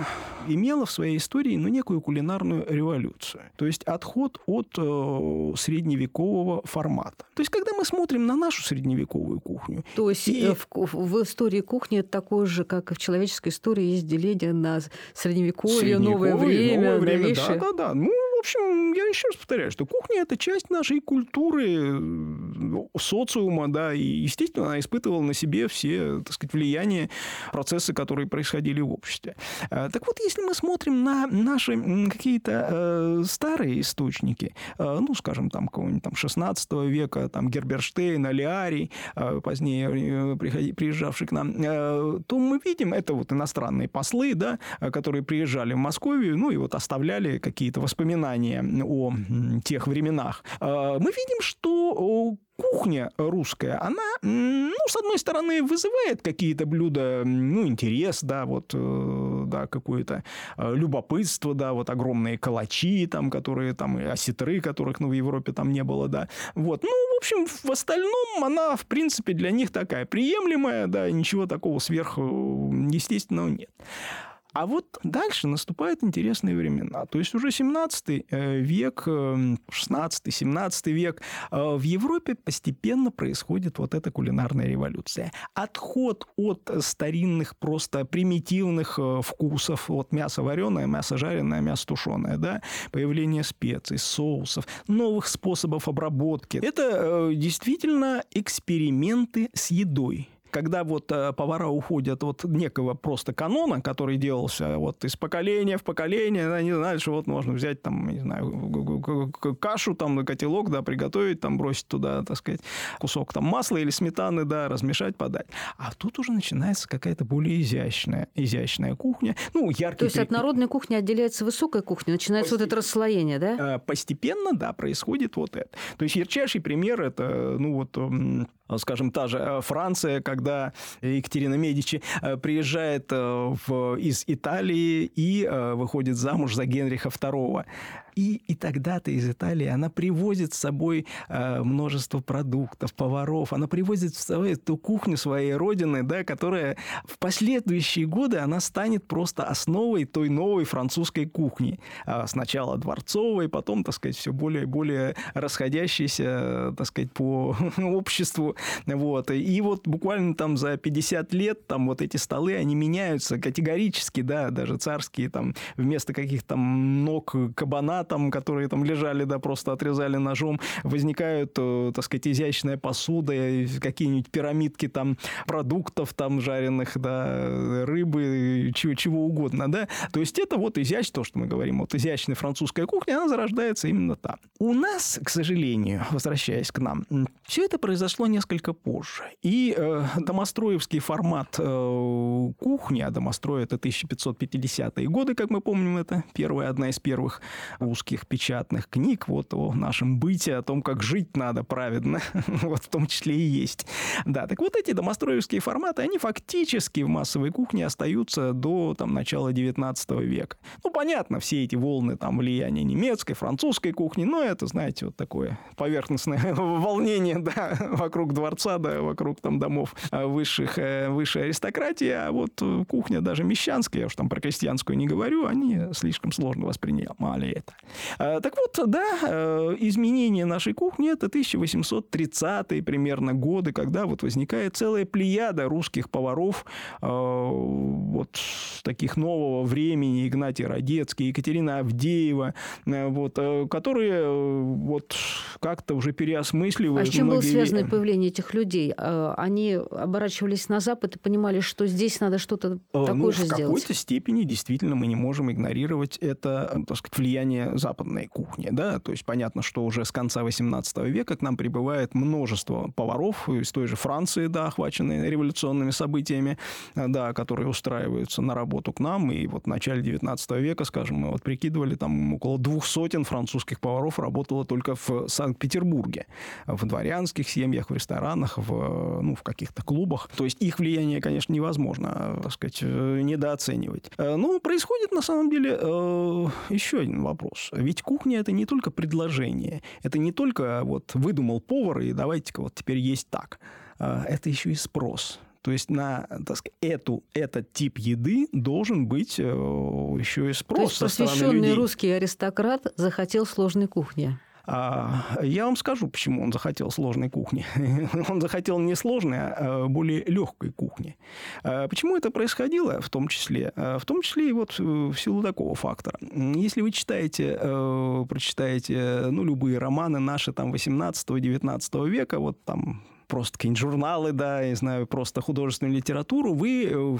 имела в своей истории ну, некую кулинарную революцию. То есть отход от э, средневекового формата. То есть когда мы смотрим на нашу средневековую кухню... То есть и... Э, в, в истории кухни такое же, как и в человеческой истории, есть деление на средневековье, новое время, новое время да, да, да. Ну, общем, я еще раз повторяю, что кухня – это часть нашей культуры, социума, да, и, естественно, она испытывала на себе все, так сказать, влияния, процессы, которые происходили в обществе. А, так вот, если мы смотрим на наши какие-то э, старые источники, э, ну, скажем, там, какого-нибудь там 16 века, там, Герберштейн, Алиарий, э, позднее э, приезжавший к нам, э, то мы видим, это вот иностранные послы, да, которые приезжали в Московию, ну, и вот оставляли какие-то воспоминания знания о тех временах, а, мы видим, что кухня русская, она, ну, с одной стороны, вызывает какие-то блюда, ну, интерес, да, вот, э, да, какое-то э, любопытство, да, вот огромные калачи там, которые там, и осетры, которых, ну, в Европе там не было, да, вот. Ну, в общем, в остальном она, в принципе, для них такая приемлемая, да, ничего такого сверхъестественного нет. А вот дальше наступают интересные времена. То есть уже 17 э, век, 16-17 э, век э, в Европе постепенно происходит вот эта кулинарная революция. Отход от старинных просто примитивных вкусов, от мяса вареное, мясо жареное, мясо тушеное, да, появление специй, соусов, новых способов обработки. Это действительно эксперименты с едой когда вот э, повара уходят от некого просто канона, который делался вот из поколения в поколение, они знают, что вот можно взять там, не знаю, кашу там на котелок, да, приготовить, там бросить туда, так сказать, кусок там масла или сметаны, да, размешать, подать. А тут уже начинается какая-то более изящная, изящная кухня. Ну, яркий... То есть от народной кухни отделяется высокая кухня, начинается Постепенно. вот это расслоение, да? Э, постепенно, да, происходит вот это. То есть ярчайший пример это, ну вот скажем, та же э, Франция, когда Екатерина Медичи э, приезжает э, в, из Италии и выходит замуж за Генриха II. И, и тогда-то из Италии она привозит с собой э, множество продуктов, поваров. Она привозит с собой эту кухню своей родины, да, которая в последующие годы она станет просто основой той новой французской кухни. А сначала дворцовой, потом, так сказать, все более и более расходящейся, так сказать, по обществу. Вот. И вот буквально там за 50 лет там вот эти столы, они меняются категорически, да, даже царские там вместо каких-то ног кабана там, которые там лежали, да, просто отрезали ножом, возникают, э, так сказать, изящная посуда, какие-нибудь пирамидки там продуктов там жареных, да, рыбы, чего, чего угодно, да. То есть это вот изящное, то, что мы говорим, вот изящная французская кухня, она зарождается именно там. У нас, к сожалению, возвращаясь к нам, все это произошло несколько позже. И э, домостроевский формат э, кухни, а домострой это 1550-е годы, как мы помним, это первая, одна из первых русских печатных книг вот о нашем быте, о том, как жить надо праведно, вот в том числе и есть. Да, так вот эти домостроевские форматы, они фактически в массовой кухне остаются до там, начала 19 века. Ну, понятно, все эти волны там влияния немецкой, французской кухни, но это, знаете, вот такое поверхностное волнение, да, вокруг дворца, да, вокруг там домов э, высших, э, высшей аристократии, а вот кухня даже мещанская, я уж там про крестьянскую не говорю, они слишком сложно воспринимали это. Так вот, да, э, изменение нашей кухни – это 1830-е примерно годы, когда вот возникает целая плеяда русских поваров э, вот таких нового времени, Игнатий Родецкий, Екатерина Авдеева, э, вот, которые вот как-то уже переосмысливают А с чем было связано появление этих людей? Э, они оборачивались на Запад и понимали, что здесь надо что-то э, такое ну, же сделать? В какой-то степени действительно мы не можем игнорировать это так сказать, влияние западной кухни. Да? То есть понятно, что уже с конца 18 века к нам прибывает множество поваров из той же Франции, да, охваченные революционными событиями, да, которые устраиваются на работу к нам. И вот в начале 19 века, скажем, мы вот прикидывали, там около двух сотен французских поваров работало только в Санкт-Петербурге. В дворянских семьях, в ресторанах, в, ну, в каких-то клубах. То есть их влияние, конечно, невозможно, так сказать, недооценивать. Но происходит, на самом деле, э, еще один вопрос. Ведь кухня – это не только предложение, это не только вот выдумал повар, и давайте-ка вот теперь есть так. Э, это еще и спрос. То есть на так сказать, эту, этот тип еды должен быть э, еще и спрос То есть со просвещенный русский аристократ захотел сложной кухни. А, я вам скажу, почему он захотел сложной кухни. он захотел не сложной, а более легкой кухни. А почему это происходило, в том числе? А, в том числе и вот э, в силу такого фактора. Если вы читаете, э, прочитаете ну, любые романы наши там 18-19 века, вот там просто какие-нибудь журналы, да, я знаю, просто художественную литературу, вы э,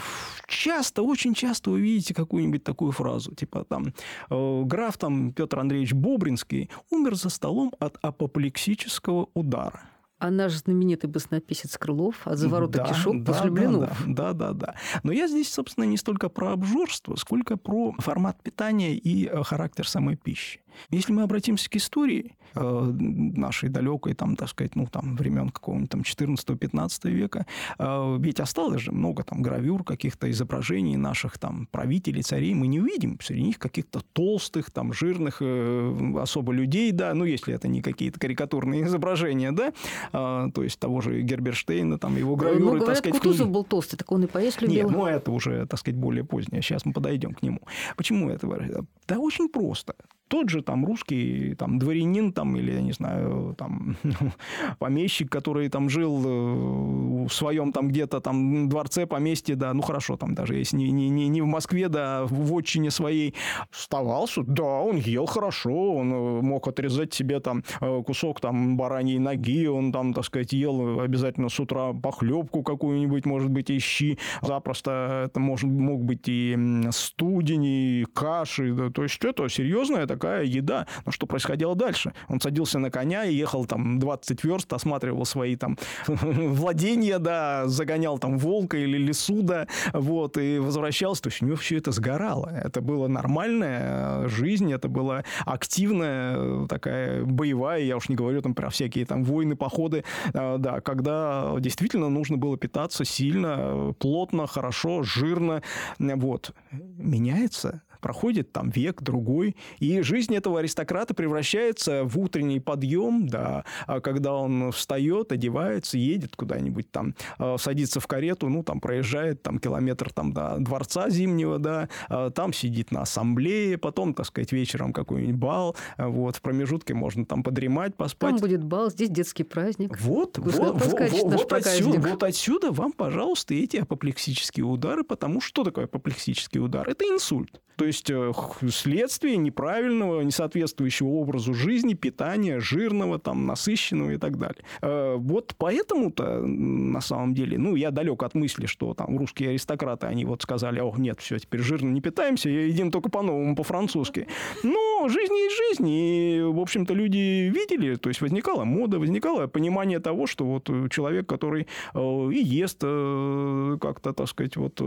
часто, очень часто увидите какую-нибудь такую фразу, типа там э, граф там Петр Андреевич Бобринский умер за столом от апоплексического удара а наш знаменитый баснописец Крылов от заворота да, кишок да, после блинов. Да, да, да, да. Но я здесь, собственно, не столько про обжорство, сколько про формат питания и э, характер самой пищи. Если мы обратимся к истории э, нашей далекой, там, так сказать, ну, там, времен какого-нибудь там 14-15 века, э, ведь осталось же много там гравюр, каких-то изображений наших там правителей, царей, мы не увидим среди них каких-то толстых, там, жирных э, особо людей, да, ну, если это не какие-то карикатурные изображения, да, э, то есть того же Герберштейна, там, его гравюры, ну, говорят, так сказать... Кутузов был толстый, так он и поесть любил. Нет, ну, это уже, так сказать, более позднее, сейчас мы подойдем к нему. Почему это? Да очень просто тот же там русский там, дворянин там, или, я не знаю, там, помещик, который там жил э, в своем там где-то там дворце, поместье, да, ну хорошо, там даже если не, не, не, не в Москве, да, в отчине своей, вставался, да, он ел хорошо, он э, мог отрезать себе там э, кусок там бараньей ноги, он там, так сказать, ел обязательно с утра похлебку какую-нибудь, может быть, и щи, запросто это может, мог быть и студень, и каши, да, то есть это серьезная такая еда. Но что происходило дальше? Он садился на коня и ехал там 20 верст, осматривал свои там владения, да, загонял там волка или лесу, да, вот, и возвращался. То есть у него все это сгорало. Это была нормальная жизнь, это была активная такая боевая, я уж не говорю там про всякие там войны, походы, а, да, когда действительно нужно было питаться сильно, плотно, хорошо, жирно, вот. Меняется проходит там век, другой, и жизнь этого аристократа превращается в утренний подъем, да, а когда он встает, одевается, едет куда-нибудь там, а, садится в карету, ну, там, проезжает там километр там до дворца зимнего, да, а, там сидит на ассамблее, потом, так сказать, вечером какой-нибудь бал, вот, в промежутке можно там подремать, поспать. Там будет бал, здесь детский праздник. Вот, вот, вот, вот, отсюда, вот отсюда вам, пожалуйста, эти апоплексические удары, потому что такое апоплексический удар? Это инсульт. То есть э, следствие неправильного, несоответствующего образу жизни, питания, жирного, там, насыщенного и так далее. Э, вот поэтому-то, на самом деле, ну, я далек от мысли, что там русские аристократы, они вот сказали, о, нет, все, теперь жирно не питаемся, едим только по-новому, по-французски. Но жизнь есть жизнь, и, в общем-то, люди видели, то есть возникала мода, возникало понимание того, что вот человек, который э, и ест как-то, так сказать, вот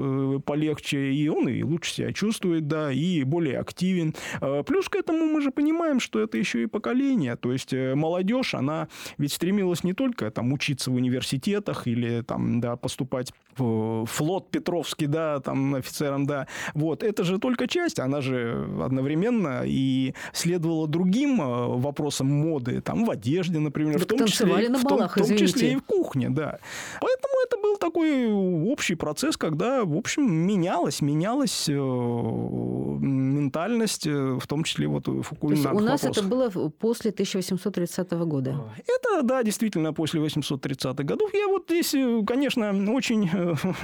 полегче, и он и лучше себя чувствует, да, и более активен. Э, плюс к этому мы же понимаем, что это еще и поколение. То есть э, молодежь, она ведь стремилась не только там, учиться в университетах или там, да, поступать в флот Петровский, да, там офицером, да. Вот, это же только часть, она же одновременно и следовала другим э, вопросам моды, там, в одежде, например, так в том числе, на балах, в том, в том числе и в кухне, да. Поэтому это был такой общий процесс, когда, в общем, менялась э, ментальность, э, в том числе вот кулинарных У нас вопросах. это было после 1830 года? Это, да, действительно, после 830-х годов. Я вот здесь, конечно, очень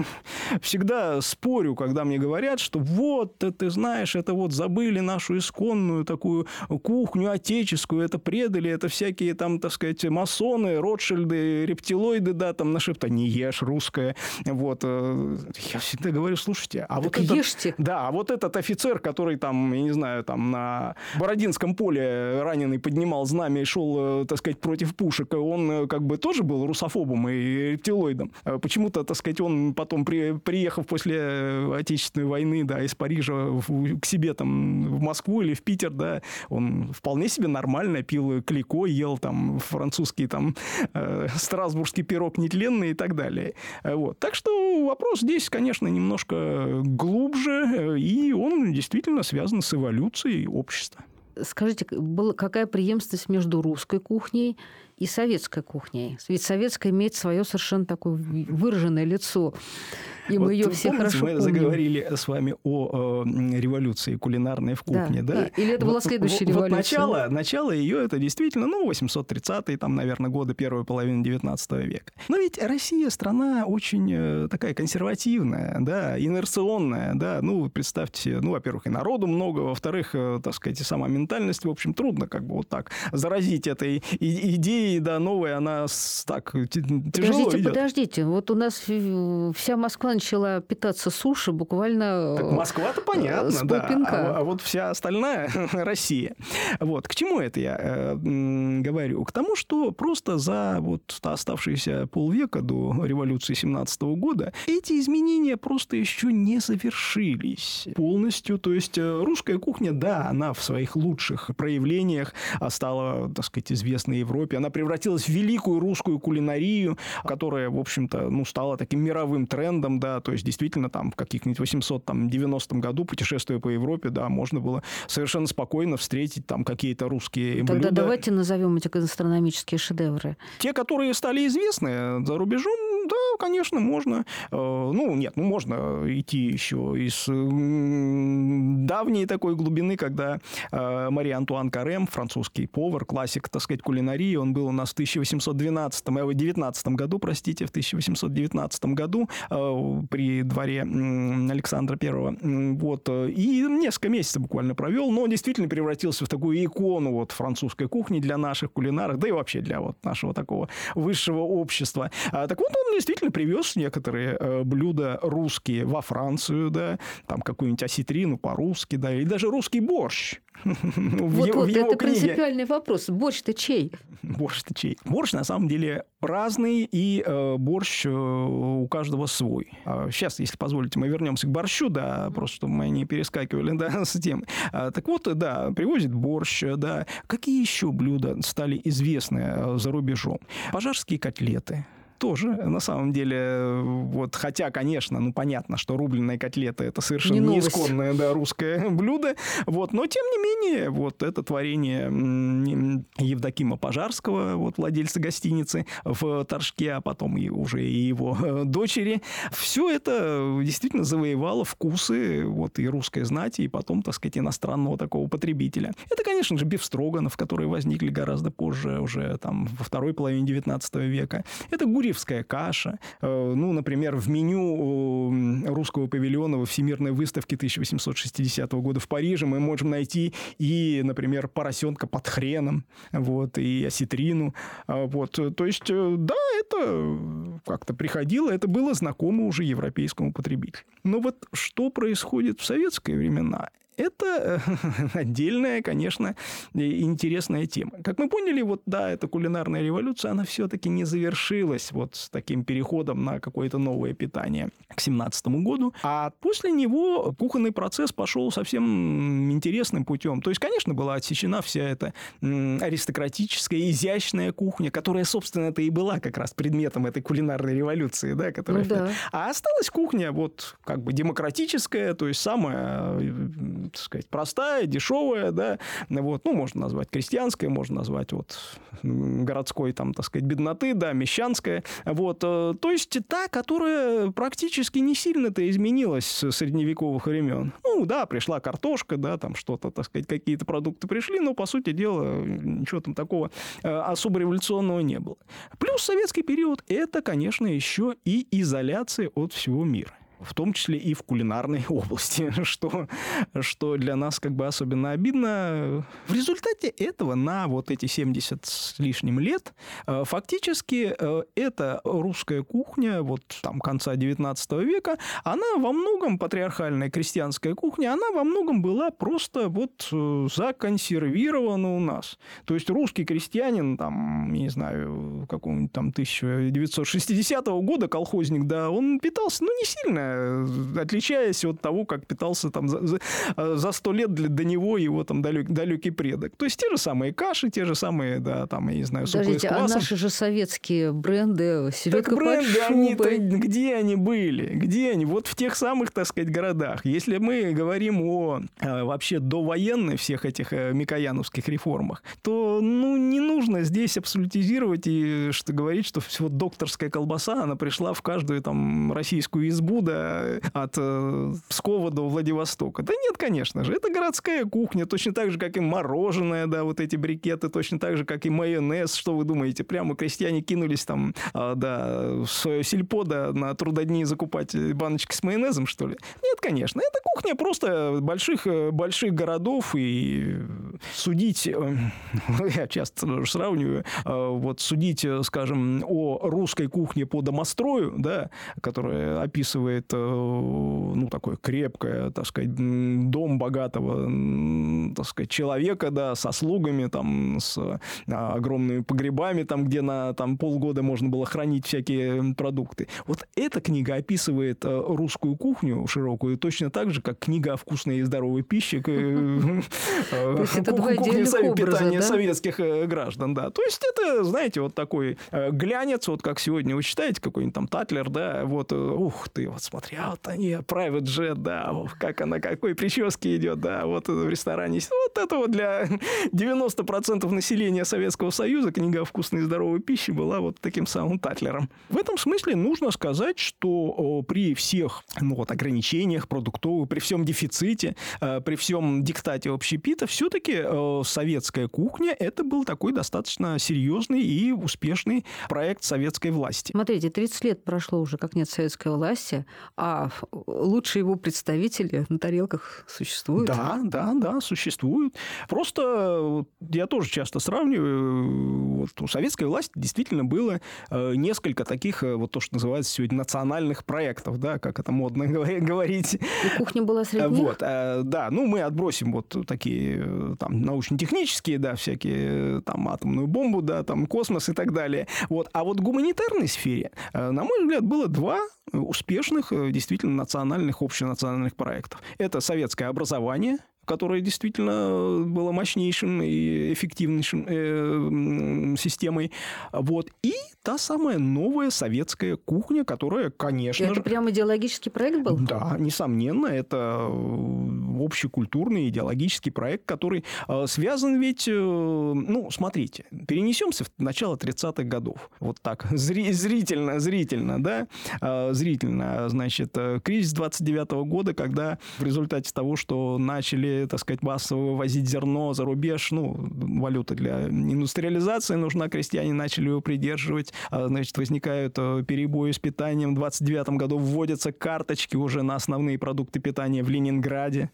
всегда спорю, когда мне говорят, что вот, ты знаешь, это вот забыли нашу исконную такую кухню отеческую, это предали, это всякие там, так сказать, масоны, Ротшильды, рептилоиды, да, там нашептали, не ешь русское. Вот. Э, я всегда говорю, слушайте, а вот этот, ешьте. Да, а вот этот офицер, который там, я не знаю, там на Бородинском поле раненый поднимал знамя и шел, э, так сказать, против пушек, он э, как бы тоже был русофобом и рептилоидом. Почему-то, так сказать, он потом, при, приехав после Отечественной войны, да, из Парижа в, к себе там в Москву или в Питер, да, он вполне себе нормально пил клико, ел там французский там э, страсбургский пирог нетленный и так далее. Вот. Так что вопрос здесь, конечно, немножко глубже, э, и он действительно связан с эволюцией общества. Скажите, какая преемственность между русской кухней и советской кухней? Ведь советская имеет свое совершенно такое выраженное лицо. И вот мы ее все помните, хорошо мы помним. заговорили с вами о э, революции кулинарной в кухне, да? да? Или это была следующая вот, революция? Вот начало, начало ее это действительно, ну, 830-е, там, наверное, годы первой половины 19 века. Но ведь Россия страна очень э, такая консервативная, да, инерционная, да. Ну, представьте, ну, во-первых, и народу много, во-вторых, э, так сказать, и сама ментальность, в общем, трудно как бы вот так заразить этой идеей, да, новой, она так тяжело Подождите, идет. подождите, вот у нас вся Москва начала питаться суши буквально Так Москва-то понятно, с да. А, а вот вся остальная Россия. Вот. К чему это я э, говорю? К тому, что просто за вот оставшиеся полвека до революции 17 года эти изменения просто еще не завершились полностью. То есть э, русская кухня, да, она в своих лучших проявлениях стала, так сказать, известной Европе. Она превратилась в великую русскую кулинарию, которая, в общем-то, ну, стала таким мировым трендом, да, да, то есть действительно там в каких-нибудь 890 году, путешествуя по Европе, да, можно было совершенно спокойно встретить там какие-то русские Тогда блюда. давайте назовем эти гастрономические шедевры. Те, которые стали известны за рубежом, да, конечно, можно. Э, ну, нет, ну, можно идти еще из давней такой глубины, когда э, Мария Антуан Карем, французский повар, классик, так сказать, кулинарии, он был у нас в 1812, 19 э, году, простите, в 1819 году при дворе Александра Первого. Вот. И несколько месяцев буквально провел, но действительно превратился в такую икону вот французской кухни для наших кулинаров, да и вообще для вот нашего такого высшего общества. А, так вот, он действительно привез некоторые э, блюда русские во Францию, да, там какую-нибудь осетрину по-русски, да, или даже русский борщ. Вот, вот, это принципиальный вопрос. Борщ-то чей? Борщ-то чей? Борщ, на самом деле, разный, и э, борщ э, у каждого свой. Сейчас, а если позволите, мы вернемся к борщу, да, просто чтобы мы не перескакивали, да, с тем. А, так вот, да, привозит борщ, да. Какие еще блюда стали известны э, за рубежом? Пожарские котлеты, тоже, на самом деле, вот, хотя, конечно, ну, понятно, что рубленые котлеты это совершенно не неисконное, да, русское блюдо, вот, но, тем не менее, вот, это творение Евдокима Пожарского, вот, владельца гостиницы в Торжке, а потом и уже и его э, дочери, все это действительно завоевало вкусы, вот, и русской знати, и потом, так сказать, иностранного такого потребителя. Это, конечно же, бифстроганов, которые возникли гораздо позже, уже там во второй половине 19 века. Это гури гурьевская каша. Э, ну, например, в меню русского павильона во Всемирной выставке 1860 года в Париже мы можем найти и, например, поросенка под хреном, вот, и осетрину. А, вот. То есть, э, да, это как-то приходило, это было знакомо уже европейскому потребителю. Но вот что происходит в советские времена? Это отдельная, конечно, интересная тема. Как мы поняли, вот да, эта кулинарная революция, она все-таки не завершилась вот с таким переходом на какое-то новое питание к 17 году. А после него кухонный процесс пошел совсем интересным путем. То есть, конечно, была отсечена вся эта аристократическая, изящная кухня, которая, собственно, это и была как раз предметом этой кулинарной революции, да, которая... Ну, да. А осталась кухня вот как бы демократическая, то есть самая так сказать, простая, дешевая, да, вот, ну, можно назвать крестьянская, можно назвать вот городской, там, так сказать, бедноты, да, мещанская, вот, э, то есть та, которая практически не сильно-то изменилась с средневековых времен. Ну, да, пришла картошка, да, там что-то, так сказать, какие-то продукты пришли, но, по сути дела, ничего там такого э, особо революционного не было. Плюс советский период – это, конечно, еще и изоляция от всего мира в том числе и в кулинарной области, что, что для нас как бы особенно обидно. В результате этого на вот эти 70 с лишним лет э, фактически э, эта русская кухня вот там конца 19 века, она во многом, патриархальная крестьянская кухня, она во многом была просто вот э, законсервирована у нас. То есть русский крестьянин, там, не знаю, какого-нибудь там 1960 года колхозник, да, он питался, ну, не сильно отличаясь от того, как питался там за, за 100 лет для, до него его там далек, далекий предок. То есть те же самые каши, те же самые, да, там, я не знаю, супы Подождите, а наши же советские бренды, селедка так бренды, они где они были? Где они? Вот в тех самых, так сказать, городах. Если мы говорим о э, вообще довоенных всех этих э, микояновских реформах, то, ну, не нужно здесь абсолютизировать и что говорить, что все докторская колбаса, она пришла в каждую там российскую избу, да, от э, Пскова до Владивостока. Да нет, конечно же. Это городская кухня, точно так же, как и мороженое, да, вот эти брикеты, точно так же, как и майонез. Что вы думаете? Прямо крестьяне кинулись там, а, да, в свое сельпо, да, на трудодни закупать баночки с майонезом, что ли? Нет, конечно. Это кухня просто больших, э, больших городов, и судить, э, я часто сравниваю, вот судить, скажем, о русской кухне по домострою, да, которая описывает это, ну, такое крепкое, так сказать, дом богатого, так сказать, человека, да, со слугами, там, с а, огромными погребами, там, где на там, полгода можно было хранить всякие продукты. Вот эта книга описывает э, русскую кухню широкую точно так же, как книга о вкусной и здоровой пище, кухня питания советских э, граждан, да. То есть это, знаете, вот такой э, глянец, вот как сегодня вы читаете, какой-нибудь там Татлер, да, вот, ух ты, вот смотри, а вот они, private jet, да, как она, какой прически идет, да, вот в ресторане. Вот это вот для 90% населения Советского Союза книга о вкусной и здоровой пище была вот таким самым татлером. В этом смысле нужно сказать, что при всех ну, вот, ограничениях продуктовых, при всем дефиците, э, при всем диктате общепита, все-таки э, советская кухня это был такой достаточно серьезный и успешный проект советской власти. Смотрите, 30 лет прошло уже, как нет советской власти, а лучшие его представители на тарелках существуют? Да, да, да, существуют. Просто я тоже часто сравниваю, вот у советской власти действительно было э, несколько таких, э, вот то, что называется сегодня национальных проектов, да, как это модно говорить. И кухня была среди них? Вот, э, да, ну мы отбросим вот такие там научно-технические, да, всякие там атомную бомбу, да, там космос и так далее. Вот, а вот в гуманитарной сфере, на мой взгляд, было два успешных, э, действительно национальных, общенациональных проектов. Это советское образование, которое действительно было мощнейшим и эффективнейшим э, системой. Вот. И та самая новая советская кухня, которая, конечно это же... Это прям идеологический проект был? Да, несомненно. Это э, общекультурный идеологический проект, который э, связан ведь... Э, ну, смотрите, перенесемся в начало 30-х годов. Вот так, зри зрительно, зрительно, да? Зрительно. Значит, кризис 29 -го года, когда в результате того, что начали, так сказать, массово вывозить зерно за рубеж, ну, валюта для индустриализации нужна, крестьяне начали его придерживать, а, значит, возникают э, перебои с питанием. В 29 году вводятся карточки уже на основные продукты питания в Ленинграде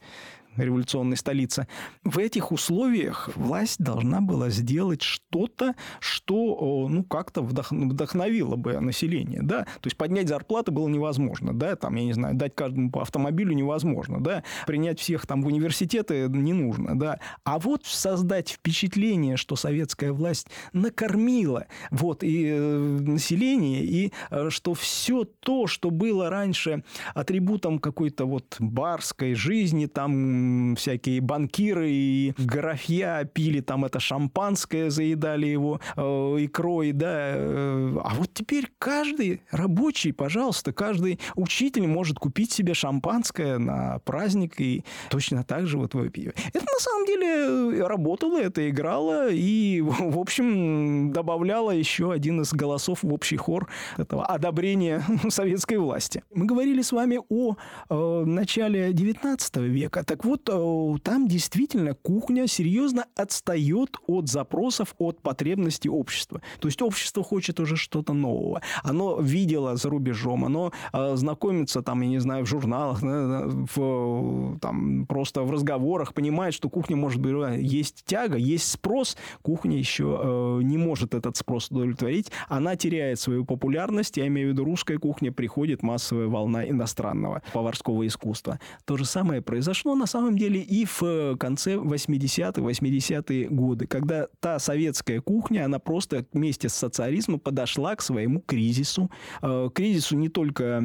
революционной столице. В этих условиях власть должна была сделать что-то, что ну, как-то вдохновило бы население. Да? То есть поднять зарплаты было невозможно. Да? Там, я не знаю, дать каждому по автомобилю невозможно. Да? Принять всех там в университеты не нужно. Да? А вот создать впечатление, что советская власть накормила вот, и э, население, и э, что все то, что было раньше атрибутом какой-то вот барской жизни, там всякие банкиры и графья пили там это шампанское, заедали его э, икрой, да. Э, а вот теперь каждый рабочий, пожалуйста, каждый учитель может купить себе шампанское на праздник и точно так же вот выпить. Это на самом деле работало, это играло и, в общем, добавляло еще один из голосов в общий хор этого одобрения советской власти. Мы говорили с вами о э, начале 19 века. Так вот, э, там действительно кухня серьезно отстает от запросов, от потребностей общества. То есть общество хочет уже что-то нового. Оно видело за рубежом, оно э, знакомится там, я не знаю, в журналах, в, там, просто в разговорах, понимает, что кухня может быть, есть тяга, есть спрос, кухня еще э, не может этот спрос удовлетворить, она теряет свою популярность, я имею в виду русская кухня, приходит массовая волна иностранного поварского искусства. То же самое произошло на самом деле и в конце 80-х, 80-е годы, когда та советская кухня, она просто вместе с социализмом подошла к своему кризису. Э, кризису не только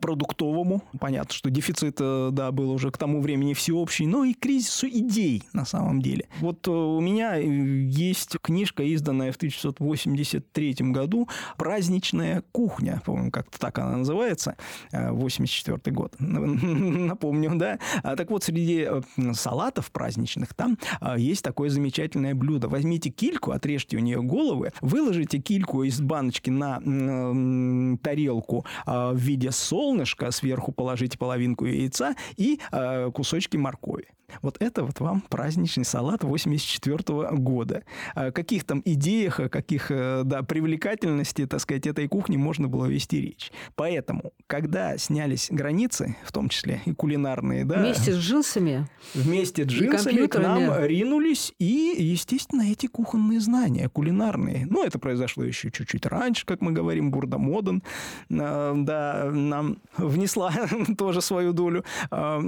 продуктовому, понятно, что дефицит, э, да, был уже к тому времени всеобщий, но и кризису идей на самом деле. Вот э, у меня есть книжка, изданная в 1983 году «Праздничная кухня», по-моему, как-то так она называется, 84 год, напомню, да. А так вот, среди салатов праздничных там есть такое замечательное блюдо. Возьмите кильку, отрежьте у нее головы, выложите кильку из баночки на тарелку в виде солнышка, сверху положите половинку яйца и кусочки моркови. Вот это вот вам праздничный салат 84 года. О каких там идеях, о каких, э, да, привлекательности, так сказать, этой кухни можно было вести речь. Поэтому, когда снялись границы, в том числе и кулинарные, да... Вместе с джинсами. Вместе с джинсами к нам ринулись и, естественно, эти кухонные знания, кулинарные. Ну, это произошло еще чуть-чуть раньше, как мы говорим, Бурда Моден, э, да, нам внесла тоже свою долю э,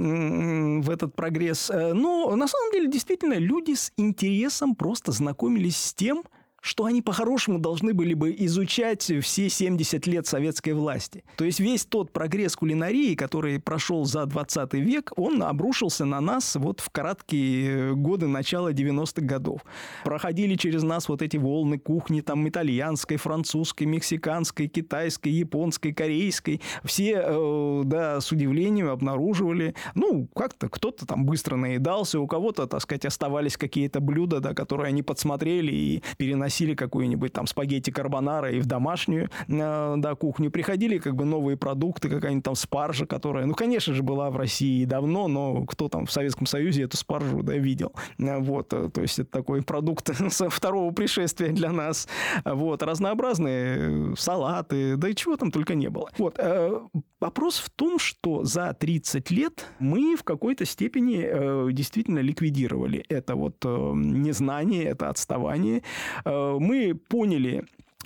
в этот прогресс но на самом деле действительно люди с интересом просто знакомились с тем, что они по-хорошему должны были бы изучать все 70 лет советской власти. То есть весь тот прогресс кулинарии, который прошел за 20 век, он обрушился на нас вот в короткие годы начала 90-х годов. Проходили через нас вот эти волны кухни, там итальянской, французской, мексиканской, китайской, японской, корейской. Все, э, да, с удивлением обнаруживали, ну, как-то кто-то там быстро наедался, у кого-то, так сказать, оставались какие-то блюда, да, которые они подсмотрели и переносили переносили какую-нибудь там спагетти карбонара и в домашнюю э, да, кухню. Приходили как бы новые продукты, какая-нибудь там спаржа, которая, ну, конечно же, была в России давно, но кто там в Советском Союзе эту спаржу, да, видел. Э, вот, э, то есть это такой продукт второго пришествия для нас. Вот, разнообразные салаты, да и чего там только не было. Вот, Вопрос в том, что за 30 лет мы в какой-то степени э, действительно ликвидировали это вот э, незнание, это отставание. Э, мы поняли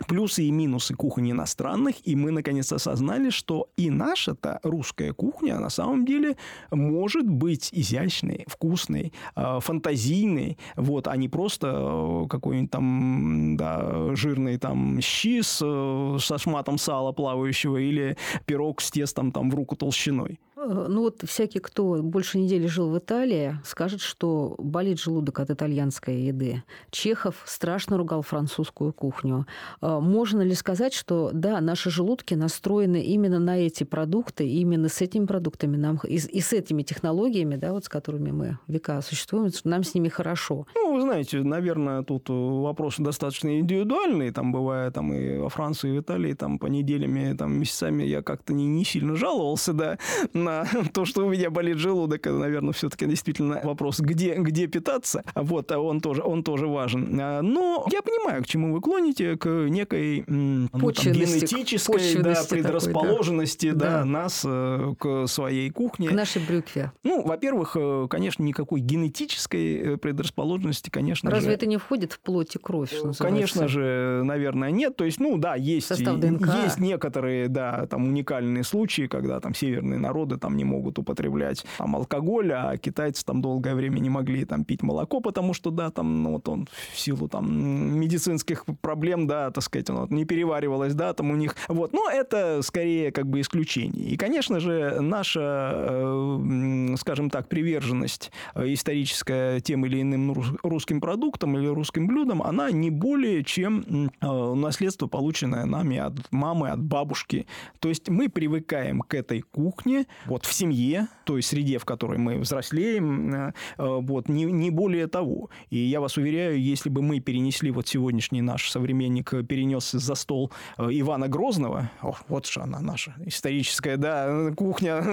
плюсы и минусы кухни иностранных, и мы наконец осознали, что и наша-то русская кухня на самом деле может быть изящной, вкусной, э, фантазийной, вот, а не просто э, какой-нибудь там да, жирный там щи с, э, со шматом сала плавающего или пирог с тестом там в руку толщиной. Ну вот всякий, кто больше недели жил в Италии, скажет, что болит желудок от итальянской еды. Чехов страшно ругал французскую кухню. Э, можно ли сказать, что да, наши желудки настроены именно на эти продукты, именно с этими продуктами нам и, и с этими технологиями, да, вот с которыми мы века существуем, нам с ними хорошо? Ну, вы знаете, наверное, тут вопрос достаточно индивидуальный. Там бывает там и во Франции, и в Италии, там по неделями, там месяцами я как-то не, не сильно жаловался, да, на то, что у меня болит желудок, это, наверное, все-таки действительно вопрос, где, где питаться. Вот, а он тоже, он тоже важен. А, но я понимаю, к чему вы клоните, к некой ну, там, генетической да, предрасположенности такой, да. Да, нас э, к своей кухне. К нашей брюкве. Ну, во-первых, э, конечно, никакой генетической э, предрасположенности, конечно Разве же... это не входит в плоть и кровь, что Конечно же, наверное, нет. То есть, ну, да, есть, есть некоторые, да, там уникальные случаи, когда там северные народы там не могут употреблять там алкоголь, а китайцы там долгое время не могли там пить молоко, потому что, да, там, ну, вот он в силу там медицинских проблем, да, так сказать, он вот, не переваривалось, да, там у них, вот, но это скорее как бы исключение. И, конечно же, наша, э, скажем так, приверженность э, историческая тем или иным русским продуктам или русским блюдам, она не более чем э, наследство, полученное нами от мамы, от бабушки. То есть мы привыкаем к этой кухне вот в семье, той среде, в которой мы взрослеем, вот, не, не более того. И я вас уверяю, если бы мы перенесли вот сегодняшний наш современник, перенес за стол Ивана Грозного, о, вот же она наша историческая, да, кухня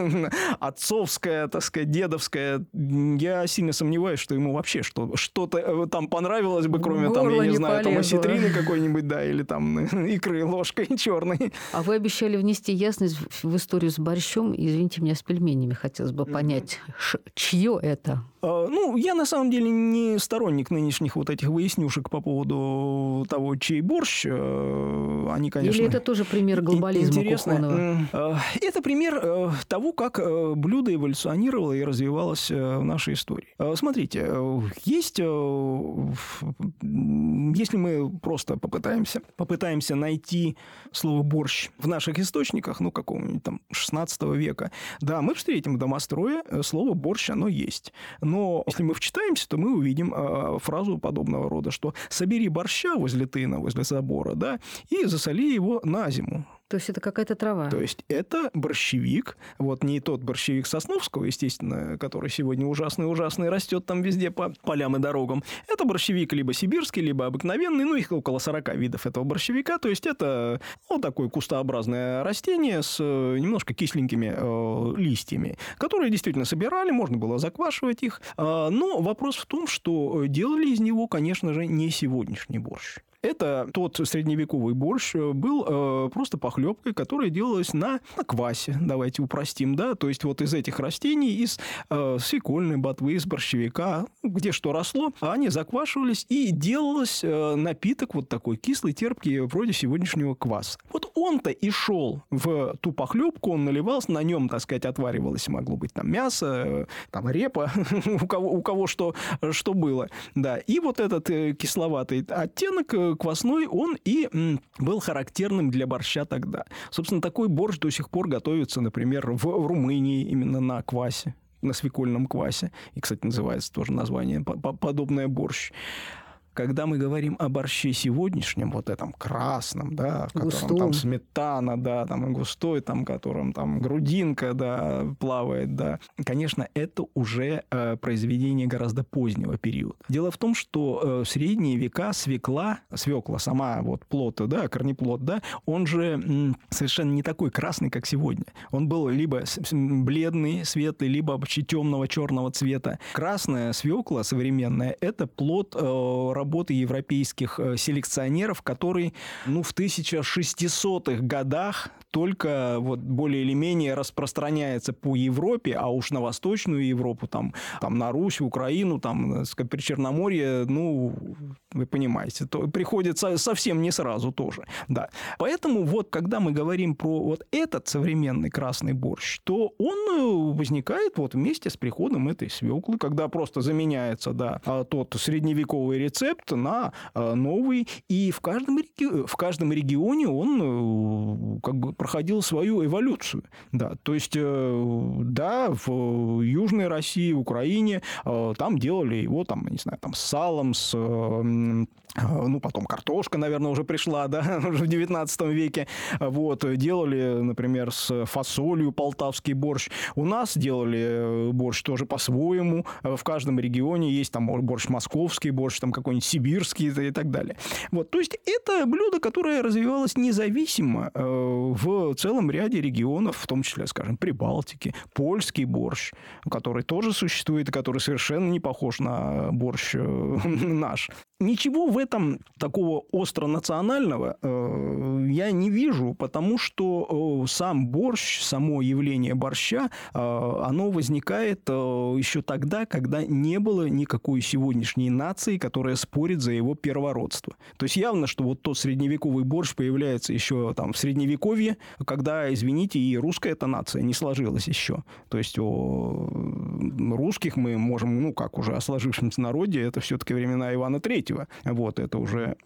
отцовская, так сказать, дедовская, я сильно сомневаюсь, что ему вообще что, что-то э, там понравилось бы, кроме там, я не, не знаю, там осетрины какой-нибудь, да, или там икры ложкой черной. А вы обещали внести ясность в историю с борщом. Извините меня, с пельменями хотелось бы понять, чье это? А, ну, я на самом деле не сторонник нынешних вот этих выяснюшек по поводу того, чей борщ. Э, они, конечно... Или это тоже пример глобализма интересно. Э, это пример того, как блюдо эволюционировало и развивалось в нашей истории. Смотрите, есть, если мы просто попытаемся, попытаемся найти слово «борщ» в наших источниках, ну, какого-нибудь там 16 века, да, мы встретим в домострое слово «борщ», оно есть. Но если мы вчитаемся, то мы увидим э, фразу подобного рода, что «собери борща возле тына, возле забора, да, и засоли его на зиму». То есть это какая-то трава. То есть это борщевик, вот не тот борщевик Сосновского, естественно, который сегодня ужасный-ужасный, растет там везде по полям и дорогам. Это борщевик либо сибирский, либо обыкновенный, ну их около 40 видов этого борщевика, то есть это ну, такое кустообразное растение с э, немножко кисленькими э, листьями, которые действительно собирали, можно было заквашивать их, э, но вопрос в том, что делали из него, конечно же, не сегодняшний борщ. Это тот средневековый борщ э, был э, просто похлебкой, которая делалась на, на квасе, давайте упростим, да, то есть вот из этих растений, из э, свекольной ботвы, из борщевика, где что росло, они заквашивались и делалось э, напиток вот такой кислый, терпкий, вроде сегодняшнего кваса. Вот он-то и шел в ту похлебку, он наливался, на нем, так сказать, отваривалось, могло быть там мясо, э, там репа, у кого, у кого что, что было, да, и вот этот э, кисловатый оттенок э, квасной, он и был характерным для борща тогда. Собственно, такой борщ до сих пор готовится, например, в Румынии именно на квасе на свекольном квасе. И, кстати, называется тоже название подобное борщ когда мы говорим о борще сегодняшнем, вот этом красном, да, в котором Густом. там сметана, да, там и густой, там, в котором там грудинка, да, плавает, да, конечно, это уже э, произведение гораздо позднего периода. Дело в том, что э, в средние века свекла, свекла, сама вот плод, да, корнеплод, да, он же м, совершенно не такой красный, как сегодня. Он был либо бледный, светлый, либо вообще темного черного цвета. Красная свекла современная – это плод э, работы европейских э, селекционеров, который ну, в 1600-х годах только вот более или менее распространяется по Европе, а уж на Восточную Европу, там, там на Русь, Украину, там, э, Причерноморье, ну, вы понимаете, то приходится совсем не сразу тоже, да. Поэтому вот, когда мы говорим про вот этот современный красный борщ, то он э, возникает вот вместе с приходом этой свеклы, когда просто заменяется, да, а тот средневековый рецепт на э, новый, и в каждом, в каждом регионе он как бы проходил свою эволюцию. Да. То есть, э, да, в Южной России, в Украине э, там делали его, там, не знаю, там, с салом, с э, ну, потом картошка, наверное, уже пришла, да, уже в 19 веке. Вот, делали, например, с фасолью полтавский борщ. У нас делали борщ тоже по-своему. В каждом регионе есть там борщ московский, борщ там какой-нибудь сибирский и так далее. Вот, то есть это блюдо, которое развивалось независимо в в целом ряде регионов, в том числе, скажем, Прибалтики, польский борщ, который тоже существует, и который совершенно не похож на борщ э, наш. Ничего в этом такого остро национального э, я не вижу, потому что э, сам борщ, само явление борща, э, оно возникает э, еще тогда, когда не было никакой сегодняшней нации, которая спорит за его первородство. То есть явно, что вот тот средневековый борщ появляется еще там в средневековье, когда, извините, и русская эта нация не сложилась еще. То есть о русских мы можем, ну как уже о сложившемся народе, это все-таки времена Ивана III третьего. Вот, это уже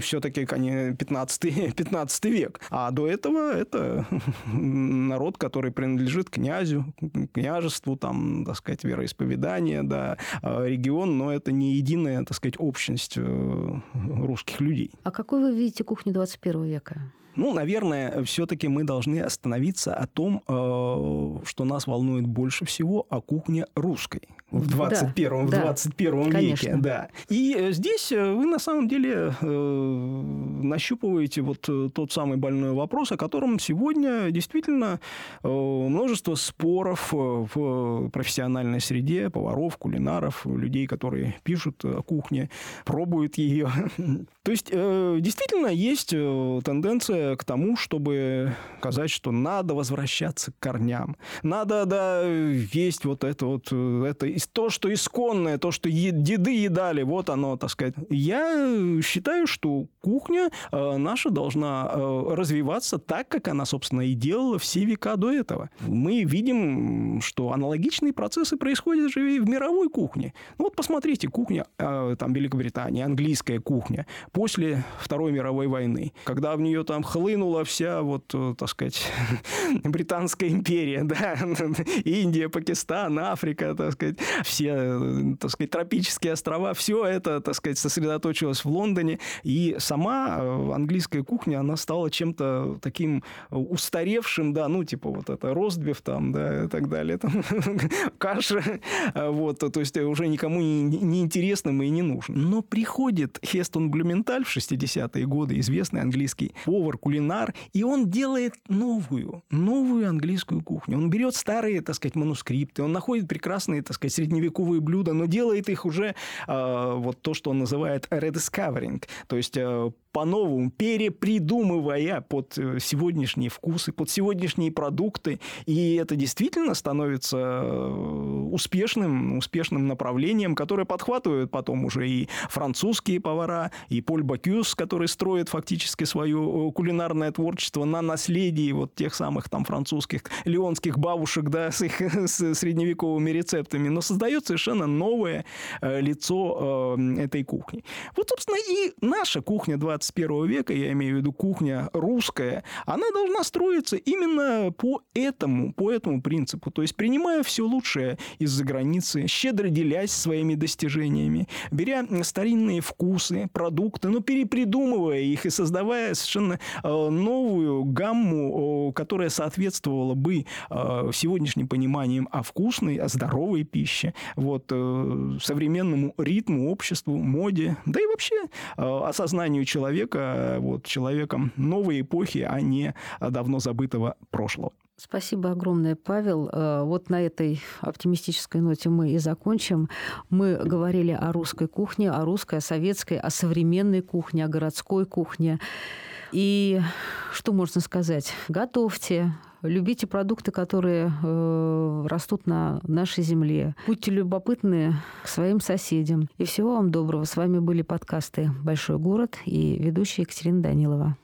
все-таки 15, 15 век. А до этого это народ, который принадлежит князю, княжеству, там, так сказать, вероисповедание, да, а регион, но это не единая, так сказать, общность э, русских людей. А какой вы видите кухню 21 века? Ну, наверное, все-таки мы должны остановиться о том, э, что нас волнует больше всего о кухне русской в 21, да, в 21 да, веке. Конечно. Да. И э, здесь э, вы на самом деле нащупываете вот тот самый больной вопрос, о котором сегодня действительно множество споров в профессиональной среде, поваров, кулинаров, людей, которые пишут о кухне, пробуют ее. То есть действительно есть тенденция к тому, чтобы сказать, что надо возвращаться к корням. Надо, да, есть вот это вот, это то, что исконное, то, что деды едали, вот оно, так сказать. Я считаю, что кухня э, наша должна э, развиваться так, как она, собственно, и делала все века до этого. Мы видим, что аналогичные процессы происходят же и в мировой кухне. Ну вот посмотрите, кухня э, там Великобритании, английская кухня после Второй мировой войны, когда в нее там хлынула вся вот, э, так сказать, Британская империя, да, Индия, Пакистан, Африка, так сказать, все, э, так сказать, тропические острова, все это, так сказать, сосредоточилось в Лондоне, и сама э, английская кухня, она стала чем-то таким устаревшим, да, ну, типа вот это ростбиф там, да, и так далее, там, каша, вот, то есть уже никому не, не интересным и не нужным. Но приходит Хестон Блюменталь в 60-е годы, известный английский повар, кулинар, и он делает новую, новую английскую кухню. Он берет старые, так сказать, манускрипты, он находит прекрасные, так сказать, средневековые блюда, но делает их уже э, вот то, что он называет rediscovering, то есть э, по-новому, перепридумывая под э, сегодняшние вкусы, под сегодняшние продукты. И это действительно становится э, успешным, успешным направлением, которое подхватывают потом уже и французские повара, и Поль Бакюс, который строит фактически свое э, кулинарное творчество на наследии вот тех самых там французских леонских бабушек, да, с их с средневековыми рецептами, но создает совершенно новое лицо этой кухни. Вот, собственно, и наша кухня 20 21 века, я имею в виду кухня русская, она должна строиться именно по этому, по этому принципу. То есть принимая все лучшее из-за границы, щедро делясь своими достижениями, беря старинные вкусы, продукты, но перепридумывая их и создавая совершенно э, новую гамму, которая соответствовала бы э, сегодняшним пониманиям о вкусной, о здоровой пище, вот, э, современному ритму, обществу, моде, да и вообще осознанию человека человека, вот, человеком новой эпохи, а не давно забытого прошлого. Спасибо огромное, Павел. Э, вот на этой оптимистической ноте мы и закончим. Мы говорили о русской кухне, о русской, о советской, о современной кухне, о городской кухне. И что можно сказать? Готовьте, любите продукты, которые э, растут на нашей земле. Будьте любопытны к своим соседям. И всего вам доброго. С вами были подкасты «Большой город» и ведущая Екатерина Данилова.